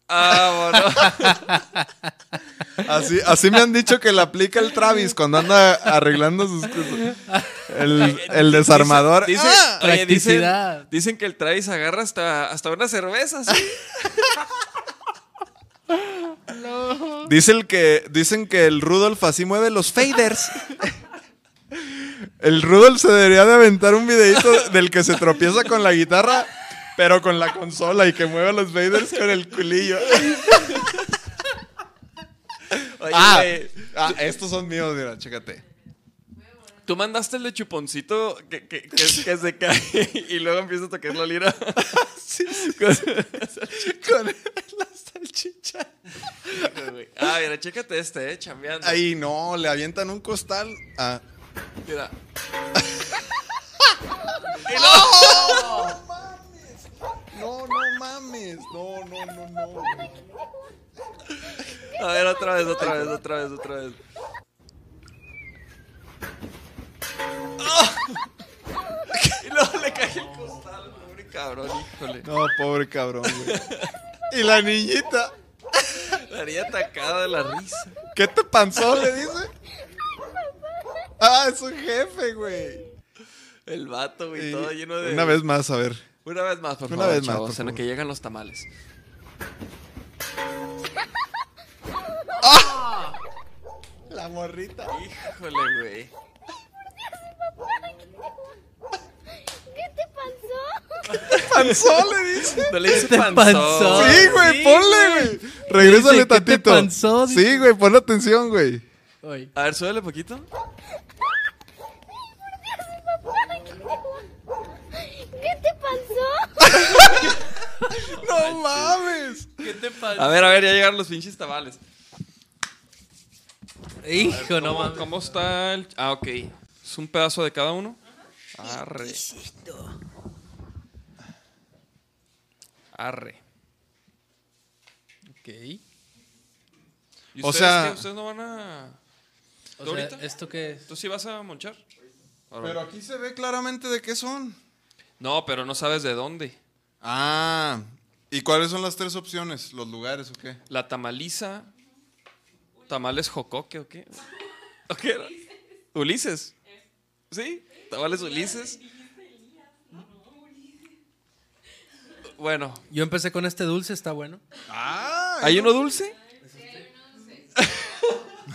Ah, bueno. Así, así me han dicho que le aplica el Travis cuando anda arreglando sus cosas. El, el desarmador. Dice, ¡Ah! oye, dicen, Practicidad. dicen que el Travis agarra hasta, hasta una cerveza. ¿sí? Dice el que, dicen que el Rudolf así mueve los faders. El Rudolf se debería de aventar un videito del que se tropieza con la guitarra, pero con la consola y que mueve los faders con el culillo. Oye, Ah, ah, estos son míos, mira, chécate. tú mandaste el de chuponcito que, que, que, que se cae y luego empieza a tocar la lira. Con la salchicha. ah, mira, chécate este, eh, chambeando. Ahí no, le avientan un costal. Ah. Mira. No, no mames. No, no, no, no. A ver, otra vez, otra vez, otra vez, otra vez. Ah. Y luego le cae el costal, pobre cabrón, híjole. No, pobre cabrón, güey. Y la niñita. La niña atacada de la risa. ¿Qué te panzó? Le dice. Ah, es un jefe, güey. El vato, güey, todo lleno de. Una vez más, a ver. Una vez más, por Una favor, vez más, chavos, por en favor. que llegan los tamales. La morrita. Híjole, güey. ¿Qué te pasó? Panzó, le dice. No le dice te panzón. panzó? Sí, güey, Sí, ponle, güey. Regrésale ¿qué te tantito. panzó? Sí, güey, ponle atención, güey. A ver, súbele poquito. ¿Qué? No mames. ¿Qué te pasó? A ver, a ver, ya llegaron los pinches tamales. Hijo, no ¿Cómo, mames. ¿Cómo está el...? Ah, ok. ¿Es un pedazo de cada uno? Arre. Arre. Ok. ¿Y O ustedes sea- qué? ¿Ustedes no van a...? O ¿Tú sea, ahorita? ¿esto qué es? ¿Tú sí vas a monchar? Pero aquí se ve claramente de qué son. No, pero no sabes de dónde. Ah. ¿Y cuáles son las tres opciones? ¿Los lugares o qué? La tamaliza... ¿Tamales jocoque o qué? ¿O qué era? ¿Ulises? ¿Sí? ¿Tamales Ulises? Bueno, Yo empecé con este dulce, está bueno. Ah. ¿hay uno dulce?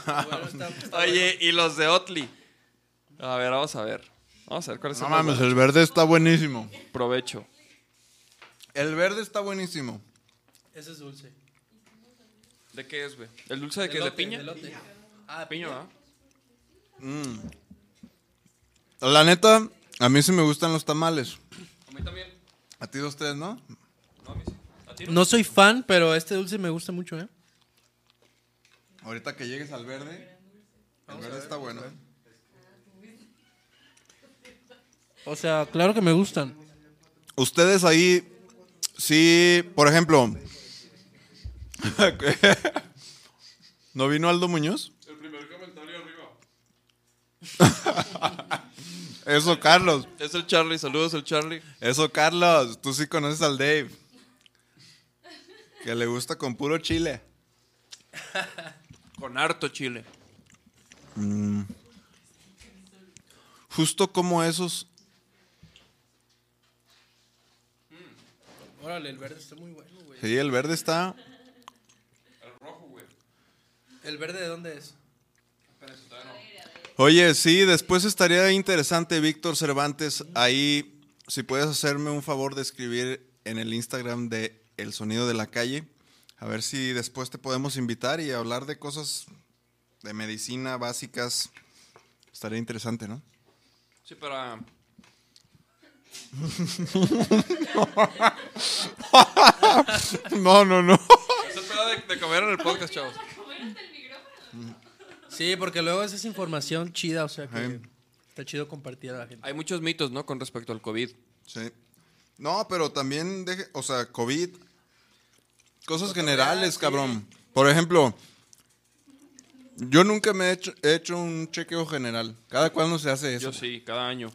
Oye, y los de Otli. A ver, vamos a ver. Vamos a ver cuáles No son los mames, de- el verde está buenísimo. Provecho. El verde está buenísimo. Ese es dulce. ¿De qué es, güey? ¿El dulce de qué? ¿De Elote, piña? elote. Ah, Piña, ¿verdad? La neta, a mí sí me gustan los tamales. A mí también. A ti dos, tres, ¿no? No, a mí sí. ¿A ti no? No soy fan, pero este dulce me gusta mucho, ¿eh? Ahorita que llegues al verde. El verde está bueno. O sea, claro que me gustan. Ustedes ahí, sí, por ejemplo. ¿No vino Aldo Muñoz? El primer comentario arriba. Eso, Carlos. Es el Charlie, saludos el Charlie. Eso, Carlos. Tú sí conoces al Dave. Que le gusta con puro chile. Con harto chile. Justo como esos. Órale, el verde está muy bueno, güey. Sí, el verde está. ¿El verde de dónde es? Oye, sí, después estaría interesante, Víctor Cervantes, ahí, si puedes hacerme un favor de escribir en el Instagram de El Sonido de la Calle, a ver si después te podemos invitar y hablar de cosas de medicina básicas. Estaría interesante, ¿no? Sí, pero... No, no, no. Es el pedo de, de comer en el podcast, chavos. Sí, porque luego esa es información chida, o sea que está chido compartir a la gente. Hay muchos mitos, ¿no? Con respecto al COVID. Sí. No, pero también, deje, o sea, COVID, cosas generales, cabrón. Por ejemplo, yo nunca me he hecho, he hecho un chequeo general. ¿Cada cuándo se hace eso? Yo sí, cada año.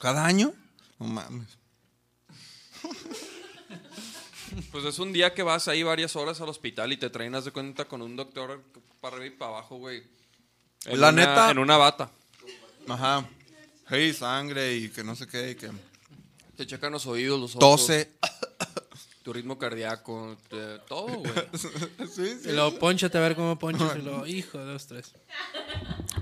¿Cada año? No mames. Pues es un día que vas ahí varias horas al hospital y te traen, haz de cuenta, con un doctor para arriba y para abajo, güey. En La una- neta- En una bata. Ajá. Hey, sangre y que no sé qué, y que Te checan los oídos, los ojos. tose. Tu ritmo cardíaco, te- todo, güey. sí, Y luego ponchate a ver cómo ponchas y luego, hijo, dos, tres.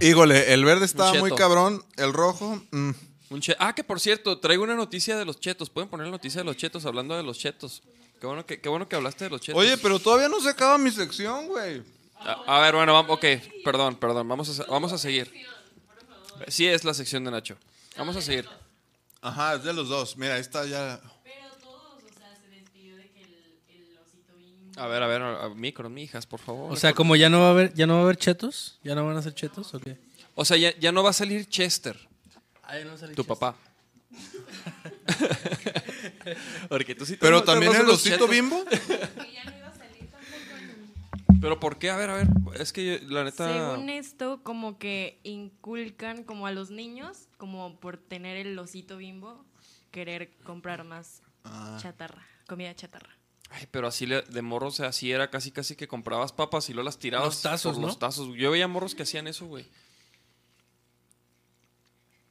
Híjole, el verde está Un muy cheto. cabrón, el rojo, mm, Un che- ah, que por cierto, traigo una noticia de los chetos. ¿Pueden poner la noticia de los chetos hablando de los chetos? Qué bueno que, qué bueno que hablaste de los chetos. Oye, pero todavía no se acaba mi sección, güey. A, a ver, bueno, vamos, ok, perdón, perdón, vamos a, vamos a seguir. Sí es la sección de Nacho. Vamos a seguir. Ajá, es de los dos. Mira, ahí está ya. Pero todos, o sea, se despidió de que el, el osito bimbo. A ver, a ver, a mijas, por favor. O sea, como ya no va a haber, ya no va a haber chetos, ya no van a ser chetos, ¿o qué? O sea, ya, ya no va a salir Chester, No tu papá. Porque tú sí te Pero también el osito chetos. bimbo. Que ya no iba a salir tampoco en- Pero ¿por qué? A ver, a ver. Es que la neta. Según esto, como que inculcan como a los niños, como por tener el osito bimbo, querer comprar más Ah. chatarra, comida chatarra. Ay, pero así le- de morros, o sea, así era casi casi que comprabas papas y luego las tirabas. Los tazos, por ¿no? Los tazos. Yo veía morros que hacían eso, güey.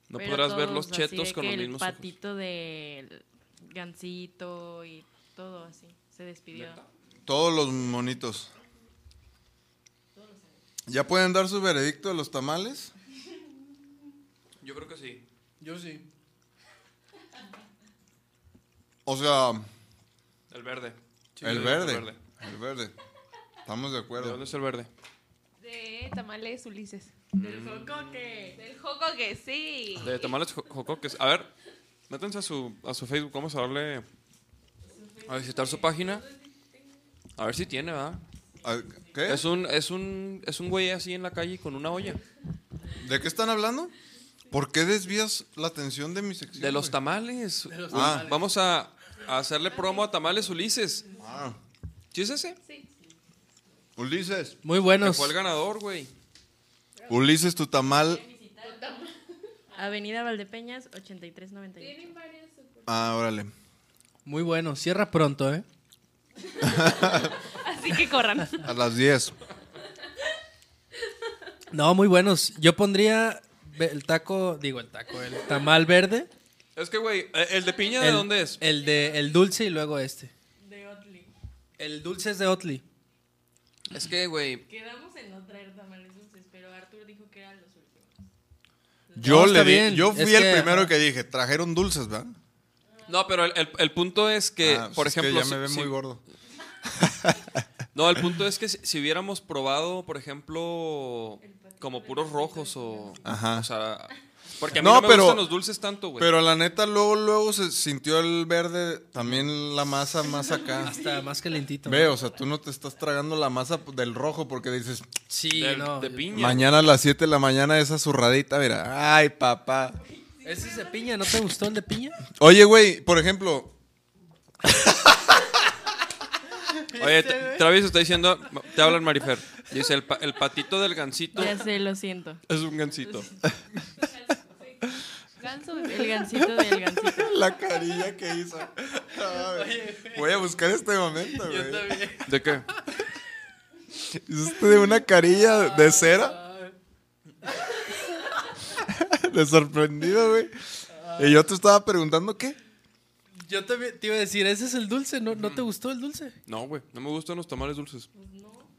No Pero podrás ver los chetos con los mismos El ojos. patito del gansito y todo así. Se despidió. Todos los monitos. ¿Ya pueden dar su veredicto de los tamales? Yo creo que sí. Yo sí. O sea, El verde. el el verde. verde. El verde. Estamos de ¿De acuerdo. dónde es el verde? De tamales Ulises. Del jocoque. Del joco que sí. De tamales jo- jocoques. A ver, métanse a su, a su Facebook. Vamos a darle. A visitar su página. A ver si tiene, ¿verdad? Ah, ¿Qué? Es un, es un, es un güey así en la calle con una olla. ¿De qué están hablando? ¿Por qué desvías la atención de mi sección? De los güey? tamales. tamales. Vamos a, a hacerle promo a Tamales Ulises. Ah, ¿Sí es ese? Ulises. Muy Que buenos. fue el ganador, güey. Ulises, tu tamal. Avenida Valdepeñas, 8398. Tienen varias super- Ah, órale. Muy buenos. Cierra pronto, ¿eh? Así que corran. A las 10. No, muy buenos. Yo pondría el taco, digo el taco, el tamal verde. Es que, güey, eh, ¿el de piña de el, dónde es? El de el dulce y luego este. De Otley. El dulce es de Otley. Es que, güey, Quedamos en no traer tamales dulces, pero Arthur dijo que eran los últimos. Yo, No, le di- bien. yo Es fui el que, primero ajá. que dije, trajeron dulces, ¿verdad? No, pero el, el- el punto es que, Ah, por pues es que ejemplo. ya me si- ve si- muy gordo. No, el punto es que si, si hubiéramos probado, por ejemplo, como puros rojos o. Ajá. O sea. Porque a mí No, no, me pero- gustan los dulces tanto, güey. Pero la neta, luego, luego se sintió el verde, también la masa más acá. Hasta más calentito. Ve, o sea, tú no te estás tragando la masa del rojo porque dices, Sí, Del- no. de piña. mañana a las 7 de la mañana esa zurradita, mira. Ay, papá. ¿Ese es de piña? ¿No te gustó el de piña? Oye, güey, por ejemplo, Oye, Tra- Travis está diciendo. Te hablan Marifer. Dice: el, pa- el patito del gansito Ya sé, lo siento. es un gansito. Ganso El gansito del gansito. la carilla que hizo. Ay, voy a buscar este momento, güey. ¿De qué? Hiciste de una carilla de cera. De sorprendido, güey. Y yo te estaba preguntando qué. Yo te, te iba a decir, ese es el dulce, ¿no, ¿no te gustó el dulce? No, güey. No me gustan los tamales dulces.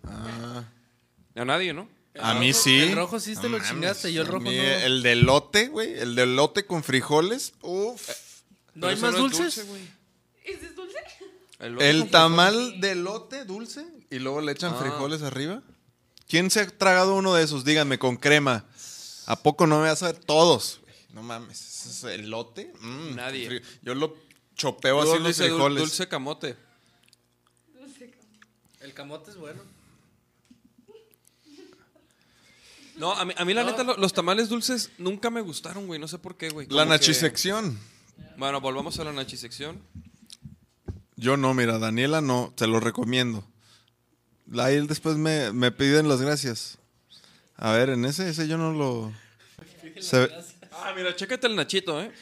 Ah, A nadie, ¿no? A mí sí. El rojo sí te No lo chingaste, yo el rojo mí no. El de lote, güey. El de lote con frijoles. Uf. ¿No Pero hay eso más es dulces? dulce. ¿Ese es dulce? El, tamal de lote dulce y luego le echan Ah. frijoles arriba. ¿Quién se ha tragado uno de esos? Díganme, con crema. ¿A poco no me vas a ver todos? güey? No mames, ¿ese es el lote? Mm, Nadie. Yo lo chopeo así los dice dul- frijoles. dulce camote. El camote es bueno. No, a mí, a mí la neta, lo- los tamales dulces nunca me gustaron, güey. No sé por qué, güey. La Como que- nachisección. Bueno, volvamos a la nachisección. Yo no, mira, Daniela no, te lo recomiendo. Ahí después me, me piden las gracias. A ver, en ese, ese yo no lo... Se ve- Ah, mira, chécate el Nachito, ¿eh?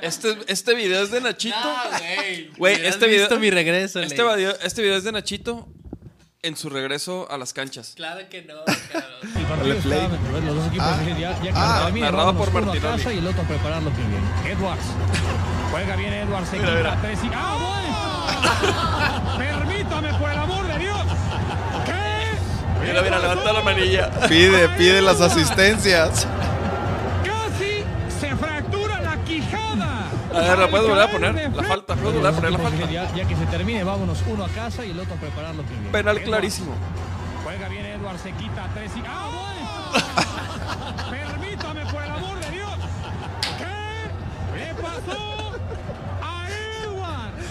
Este, este video es de Nachito. güey. Güey, Hubieras este video- mi regreso, Este video, este video es de Nachito en su regreso a las canchas. Claro que no. El partido play. está, los dos equipos dicen ya, ya ah, bien, narrado por Martinoli. casa y el otro a preparar lo que viene. Edwards. Juega bien Edwards. Se quita tres y... ¡Ah, voy! Permítame, por el amor de Dios. ¿Qué? Mira, mira, levanta la manilla. Pide, pide las asistencias. Quijada. A ver, ¿la puedes volver a poner? La falta, ¿puedes volver a poner la falta? Ya, ya que se termine, vámonos uno a casa y el otro a preparar lo que viene. Penal clarísimo. Juega bien Edwards, se quita tres y... ¡Ah, voy! Permítame, por el amor de Dios. ¿Qué le pasó a Edwards?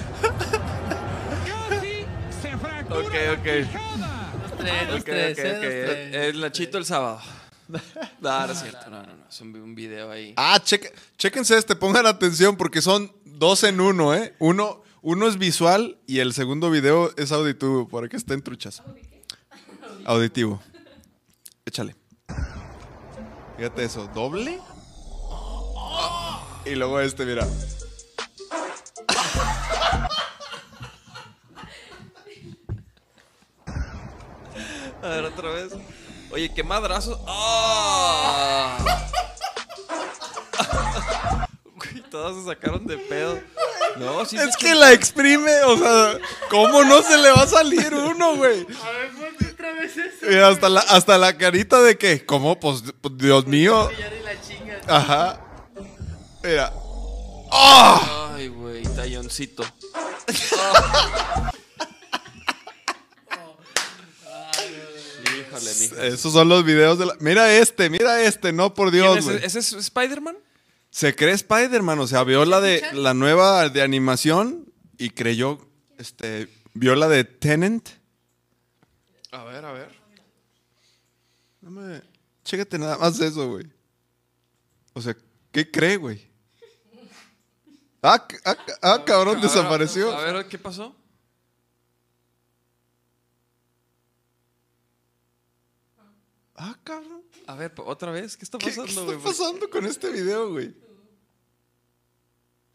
Casi se fractura Ok, la ok. los tres, ok, ok. los tres. El Nachito el sábado. No, no es cierto. No, no, no. Es un, un video ahí. Ah, cheque, chéquense este, pongan atención porque son dos en uno, ¿eh? Uno, uno es visual y el segundo video es auditivo, para que estén truchas. Auditivo. Échale. Fíjate eso, doble. Y luego este, mira. A ver, otra vez. Oye, qué madrazo. ¡Ah! Güey, todas se sacaron de pedo. No, sí Es que la exprime, o sea, ¿cómo no se le va a salir uno, güey? A ver, ponte otra vez eso. Mira, hasta la, hasta la carita de que, ¿cómo? Pues, pues, Dios mío. Ajá. Mira. ¡Ah! Ay, güey, talloncito. Mija. Esos son los videos de la... Mira este, mira este, no por ¿Quién Dios, es? güey. ¿Ese es Spider-Man? Se cree Spider-Man, o sea, vio la de la nueva de animación y creyó, este, vio la de Tenant. A ver, a ver. No me... Chécate nada más eso, güey. O sea, ¿qué cree, güey? Ah, ah, ah, cabrón, A ver, desapareció. A ver, ¿qué pasó? Ah, cabrón. A ver, otra vez, ¿qué está ¿Qué, qué pasando, está güey? pasando con este video, güey?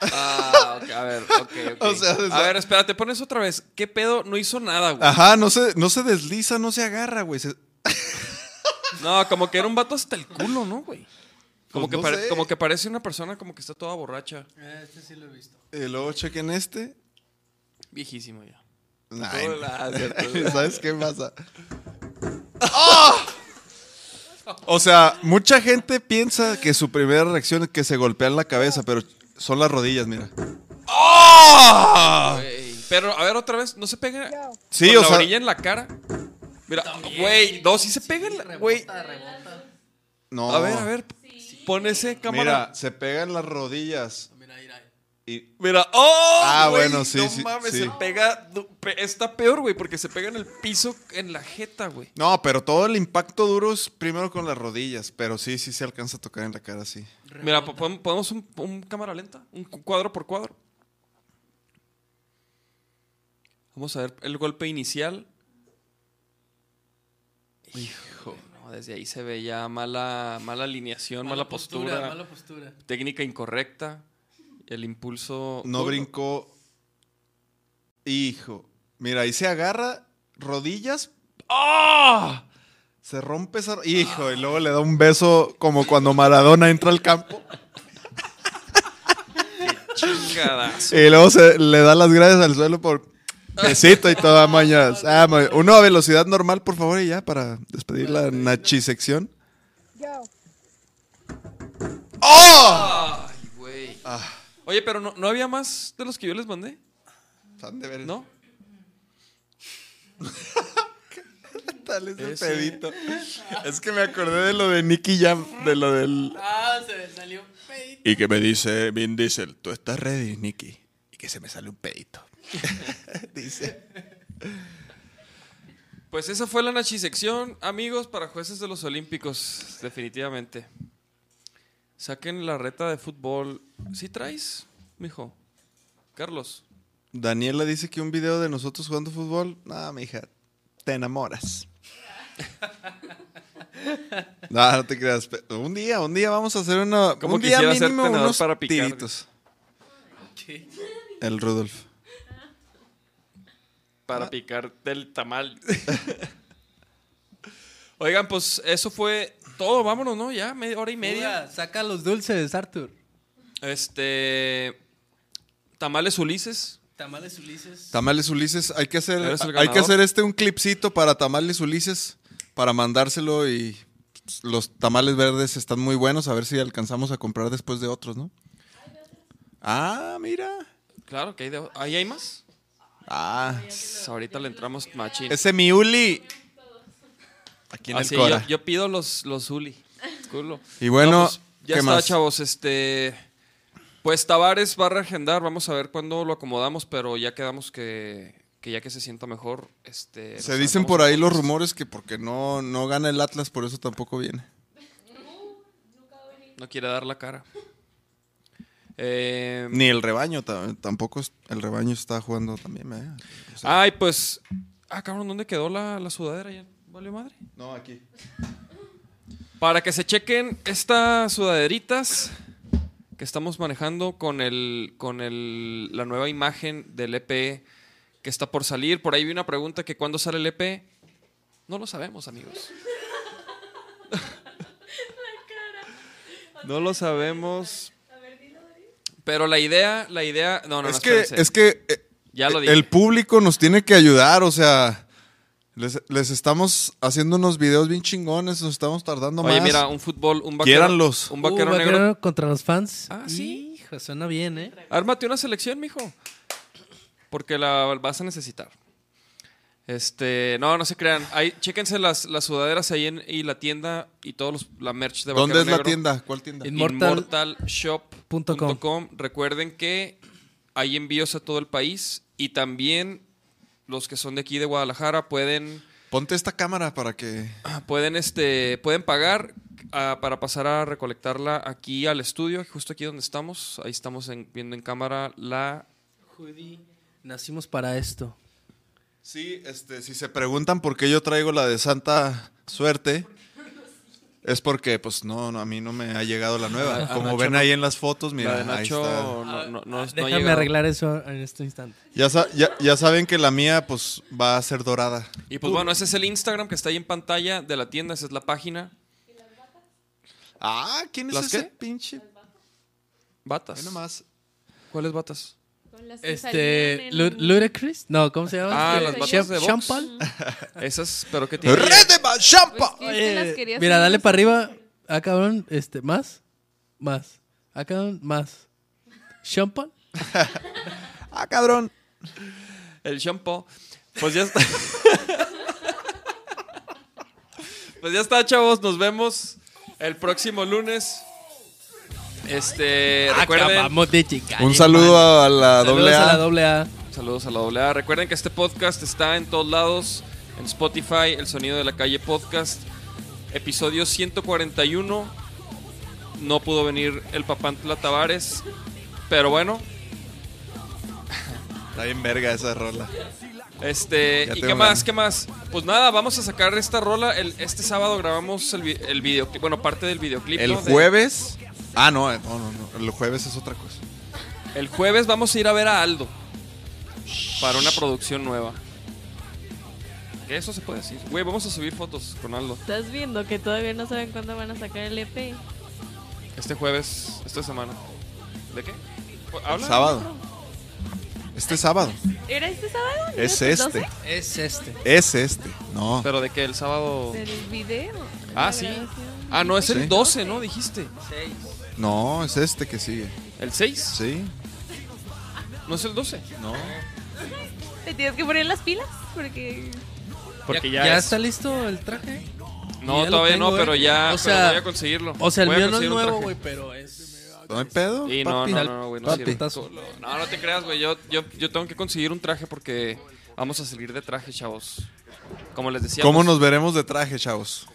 Ah, ok, a ver, ok, ok. O sea, o sea- a ver, espérate, pones otra vez. ¿Qué pedo? No hizo nada, güey. Ajá, no se, no se desliza, no se agarra, güey. Se- No, como que era un vato hasta el culo, ¿no, güey? Como, Pues que no pare- sé. como que parece una persona como que está toda borracha. Eh, Este sí lo he visto. Y luego chequen este. Viejísimo ya. Hola, cierto. ¿Sabes qué pasa? ¡Ah! O sea, mucha gente piensa que su primera reacción es que se golpean la cabeza, pero son las rodillas, mira. Güey, Pero, a ver, otra vez, ¿no se pega Sí, con o la sea- orilla en la cara? Mira, güey, no, sí se pega en la... Güey, No. a ver, a ver, pon ese cámara. Mira, se pegan las rodillas. Y Mira, ¡oh! Ah, güey, bueno, sí, no sí, mames, sí. se pega. Está peor, güey, porque se pega en el piso, en la jeta, güey. No, pero todo el impacto duro es primero con las rodillas, pero sí, sí se alcanza a tocar en la cara, sí. Mira, ¿podemos un, un cámara lenta? Un cu- cuadro por cuadro. Vamos a ver el golpe inicial. Hijo, no, desde ahí se ve ya mala, mala alineación, mala, postura, Mala postura. técnica incorrecta, el impulso. No brincó. Hijo. Mira, ahí se agarra rodillas. ¡Ah! Se rompe esa. Hijo, y luego le da un beso como cuando Maradona entra al campo. Chingadazo. Y luego se le da las gracias al suelo por besito y toda mañas. Ah, uno a velocidad normal, por favor, y ya para despedir la nachisección. ¡Oh! Ay, güey. Ah. Oye, pero no, ¿no había más de los que yo les mandé? Han de ver- ¿No? Dale ese Ese. pedito. Es que me acordé de lo de Nicky Jam, de lo del... Ah, se me salió un pedito. Y que me dice Vin Diesel, tú estás ready, Nicky. Y que se me sale un pedito. dice. Pues esa fue la nachisección, amigos, para jueces de los Olímpicos, definitivamente. Saquen la reta de fútbol. ¿Sí traes, mijo? Carlos. Daniela dice que un video de nosotros jugando fútbol, nada, mija, te enamoras. no, no te creas. Un día, un día vamos a hacer una. ¿Cómo un día mínimo unos para picar? tiritos. El Rudolf. Para picar del tamal. Oigan, pues eso fue todo. Vámonos, ¿no? Ya, media hora y media. Saca los dulces, Arthur. Este. Tamales Ulises. Tamales Ulises. Tamales Ulises, hay que hacer, hay que hacer este un clipcito para Tamales Ulises para mandárselo y los tamales verdes están muy buenos, a ver si alcanzamos a comprar después de otros, ¿no? Ah, mira. Claro, que hay de- ahí hay más. Ah, Pues ahorita le entramos machín. ese mi Uli. Aquí en Ah, el sí, Cora. yo, yo pido los, los Uli. Culo. Y bueno, pues, ya ¿qué está, más? chavos. Este. Pues Tavares va a reagendar. Vamos a ver cuándo lo acomodamos, pero ya quedamos que, que ya que se sienta mejor. Este, Se dicen por ahí los rumores que porque no, no gana el Atlas, por eso tampoco viene. No quiere dar la cara. Eh, Ni el rebaño, ta- tampoco el rebaño está jugando también, ¿eh? O sea, Ay, pues. Ah, cabrón, ¿dónde quedó la, la sudadera? Ya, ¿Valió madre? No, aquí. Para que se chequen estas sudaderitas que estamos manejando con el con el, la nueva imagen del EP que está por salir. Por ahí vi una pregunta que cuándo sale el EP. No lo sabemos, amigos. No lo sabemos. Pero la idea, la idea, no, no, es no, que, es que eh, Ya lo dije. el público nos tiene que ayudar, o sea, les, les estamos haciendo unos videos bien chingones, nos estamos tardando Oye, más. mira, un fútbol, un vaquero, un Uh, vaquero negro. contra los fans. Ah, sí. Hijo, suena bien, ¿eh? Ármate una selección, mijo. Porque la vas a necesitar. Este, no, no se crean. Ahí, chéquense las, las sudaderas ahí en y la tienda y todos los, la merch de ¿Dónde Vaquero es la tienda? ¿Cuál tienda? Inmortal- Inmortalshop.com. Recuerden que hay envíos a todo el país y también los que son de aquí de Guadalajara pueden Ponte esta cámara para que... pueden este pueden pagar ah, para pasar a recolectarla aquí al estudio, justo aquí donde estamos. Ahí estamos en- viendo en cámara la Hoodie. Nacimos para esto. Sí, este, si se preguntan por qué yo traigo la de Santa Suerte, es porque, pues, no, no, a mí no me ha llegado la nueva. Como Nacho ven no- ahí en las fotos, la mira, de ahí Nacho está. no, no, no, no Déjame arreglar eso en este instante. Ya, sa- ya, ya saben que la mía, pues, va a ser dorada. Y pues bueno, ese es el Instagram que está ahí en pantalla de la tienda, esa es la página. Ah, ¿quién es ¿Las ese qué? pinche? Batas. Ahí nomás. ¿Cuáles batas? Con las que Este. en- Ludacris? No, ¿cómo se llama? Ah, las batas de box. Esas, pero que tiene. ¡Red de Champa! Pues, ¿qué Mira, dale para arriba. Ah, cabrón. Este, más. Más. Ah, cabrón, más. Champal. Ah, cabrón. El shampoo. Pues ya está. pues ya está, chavos. Nos vemos el próximo lunes. Este, recuerden. Acabamos de llegar. Un saludo a la Saludos a la doble A. Saludos a la doble A. Recuerden que este podcast está en todos lados. En Spotify, El Sonido de la Calle Podcast. Episodio 141. No pudo venir el Papantla Tavares. Pero bueno, Está bien verga esa rola. Este, Ya ¿y qué más? ¿Qué más? Pues nada, vamos a sacar esta rola. El- este sábado grabamos el, el videoclip, bueno, parte del videoclip. El ¿no? De- jueves. Ah, no, eh, no, no, no. El jueves es otra cosa. el jueves vamos a ir a ver a Aldo para una producción nueva. Que eso se puede decir. Güey, vamos a subir fotos con Aldo. Estás viendo que todavía no saben cuándo van a sacar el EP. Este jueves, esta semana. ¿De qué? ¿Habla? Sábado. Este sábado. ¿Era este sábado? ¿No Es este. 12? Es este. Es este. No. ¿Pero de qué? ¿El sábado? Del video. Ah, sí. Ah, no, es Sí. el 12, ¿no? Dijiste. No, es este que sigue. ¿El 6? Sí. ¿No es el 12? No. ¿Te tienes que poner las pilas? Porque. Porque ¿Ya, ya, ya es- está listo el traje? No, todavía tengo, no, ¿eh? pero ya O pero sea, voy a conseguirlo. O sea, el mío no es nuevo, güey, pero es. No hay pedo. Sí, no, papi. no, no, güey, no Papi. No, no te creas, güey. Yo, yo, yo tengo que conseguir un traje porque vamos a salir de traje, chavos. Como les decía. ¿Cómo nos veremos de traje, chavos?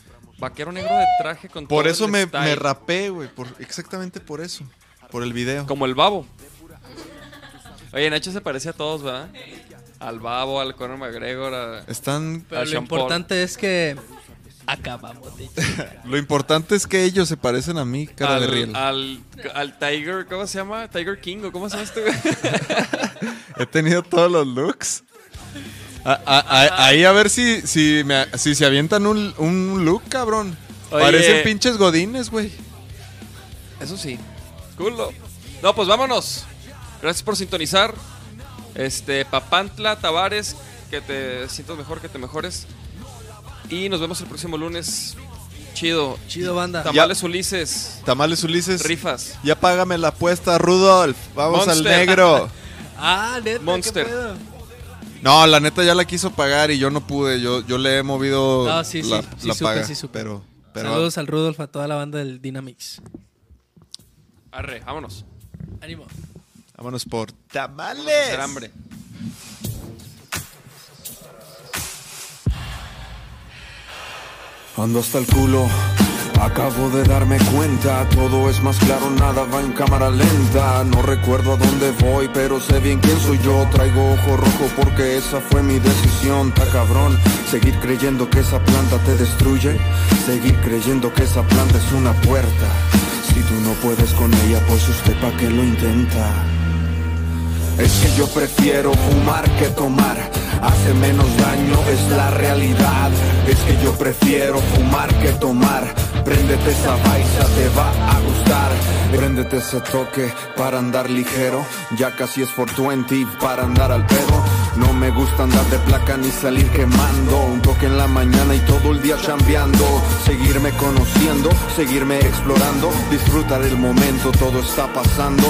Vaquero negro de traje con Por todo eso el me, style. me rapé, güey. Por, exactamente por eso. Por el video. Como el babo. Oye, Nacho se parece a todos, ¿verdad? Al babo, al Conor McGregor, a... Están. Pero A lo Sean Paul. importante es que acabamos de Lo importante es que ellos se parecen a mí, cara de al, riel. al, al Tiger, ¿cómo se llama? Tiger King, ¿o cómo se llama este güey? He tenido todos los looks. A- a- a- ahí a ver si, si, me- si se avientan un, un look, cabrón. Oye. Parecen pinches godines, güey. Eso sí. Culo. No, pues vámonos. Gracias por sintonizar. Este, Papantla, Tavares, que te sientas mejor, que te mejores. Y nos vemos el próximo lunes. Chido. Chido, banda. Tamales Ulises. Tamales Ulises. Rifas. Ya págame la apuesta, Rudolf. Vamos al negro. Ah, neta, ¿qué Monster. No, la neta ya la quiso pagar y yo no pude. Yo, yo le he movido No, sí, sí, la, sí la supe, paga. sí supe. Pero, pero Saludos al Rudolf, a toda la banda del Dynamix. Arre, vámonos. Ánimo. vámonos por Hacer tamales. hambre. Ando hasta el culo, Acabo de darme cuenta, todo es más claro, nada va en cámara lenta. No recuerdo a dónde voy, pero sé bien quién soy yo. Traigo ojo rojo porque esa fue mi decisión. Ta cabrón, seguir creyendo que esa planta te destruye. Seguir creyendo que esa planta es una puerta. Si tú no puedes con ella, pues usted pa' qué lo intenta. Es que yo prefiero fumar que tomar. Hace menos daño, es la realidad. Es que yo prefiero fumar que tomar. Préndete esa baisa, te va a gustar. Préndete ese toque para andar ligero. Ya casi es 420 para andar al pedo. No me gusta andar de placa ni salir quemando. Un toque en la mañana y todo el día chambeando. Seguirme conociendo, seguirme explorando. Disfrutar el momento, todo está pasando.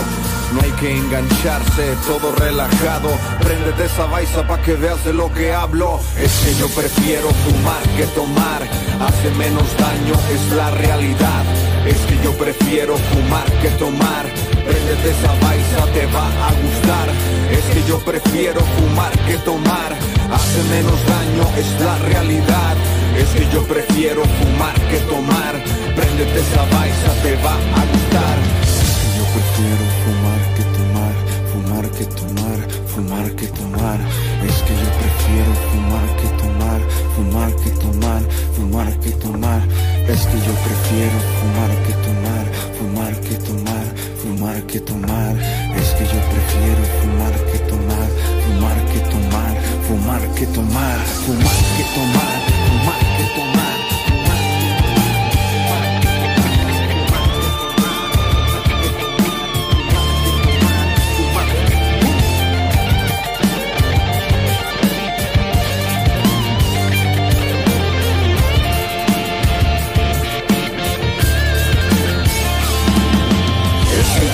No hay que engancharse, todo relajado. Préndete esa baisa pa' que veas de lo que hablo. Es que yo prefiero fumar que tomar. Hace menos daño, es la realidad. Es que yo prefiero fumar que tomar. Préndete esa baisa, te va a gustar. Es que yo prefiero fumar que tomar. Hace menos daño, es la realidad. Es que yo prefiero fumar que tomar. Préndete esa baisa, te va a gustar. Es que yo prefiero fumar que tomar, fumar que tomar, fumar que tomar. Es que yo prefiero fumar que tomar, fumar que tomar, fumar que tomar. Es que yo prefiero fumar que tomar, fumar que tomar, fumar que tomar. Es que yo prefiero fumar que tomar, fumar que tomar, fumar que tomar, fumar que tomar, fumar que tomar.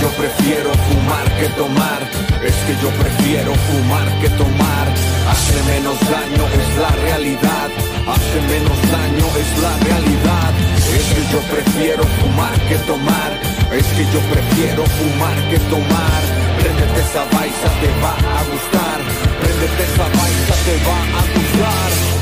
Yo prefiero fumar que tomar. Es que yo prefiero fumar que tomar. Hace menos daño, es la realidad. Hace menos daño, es la realidad. Es que yo prefiero fumar que tomar. Es que yo prefiero fumar que tomar. Préndete esa baisa, te va a gustar. Préndete esa baisa, te va a gustar.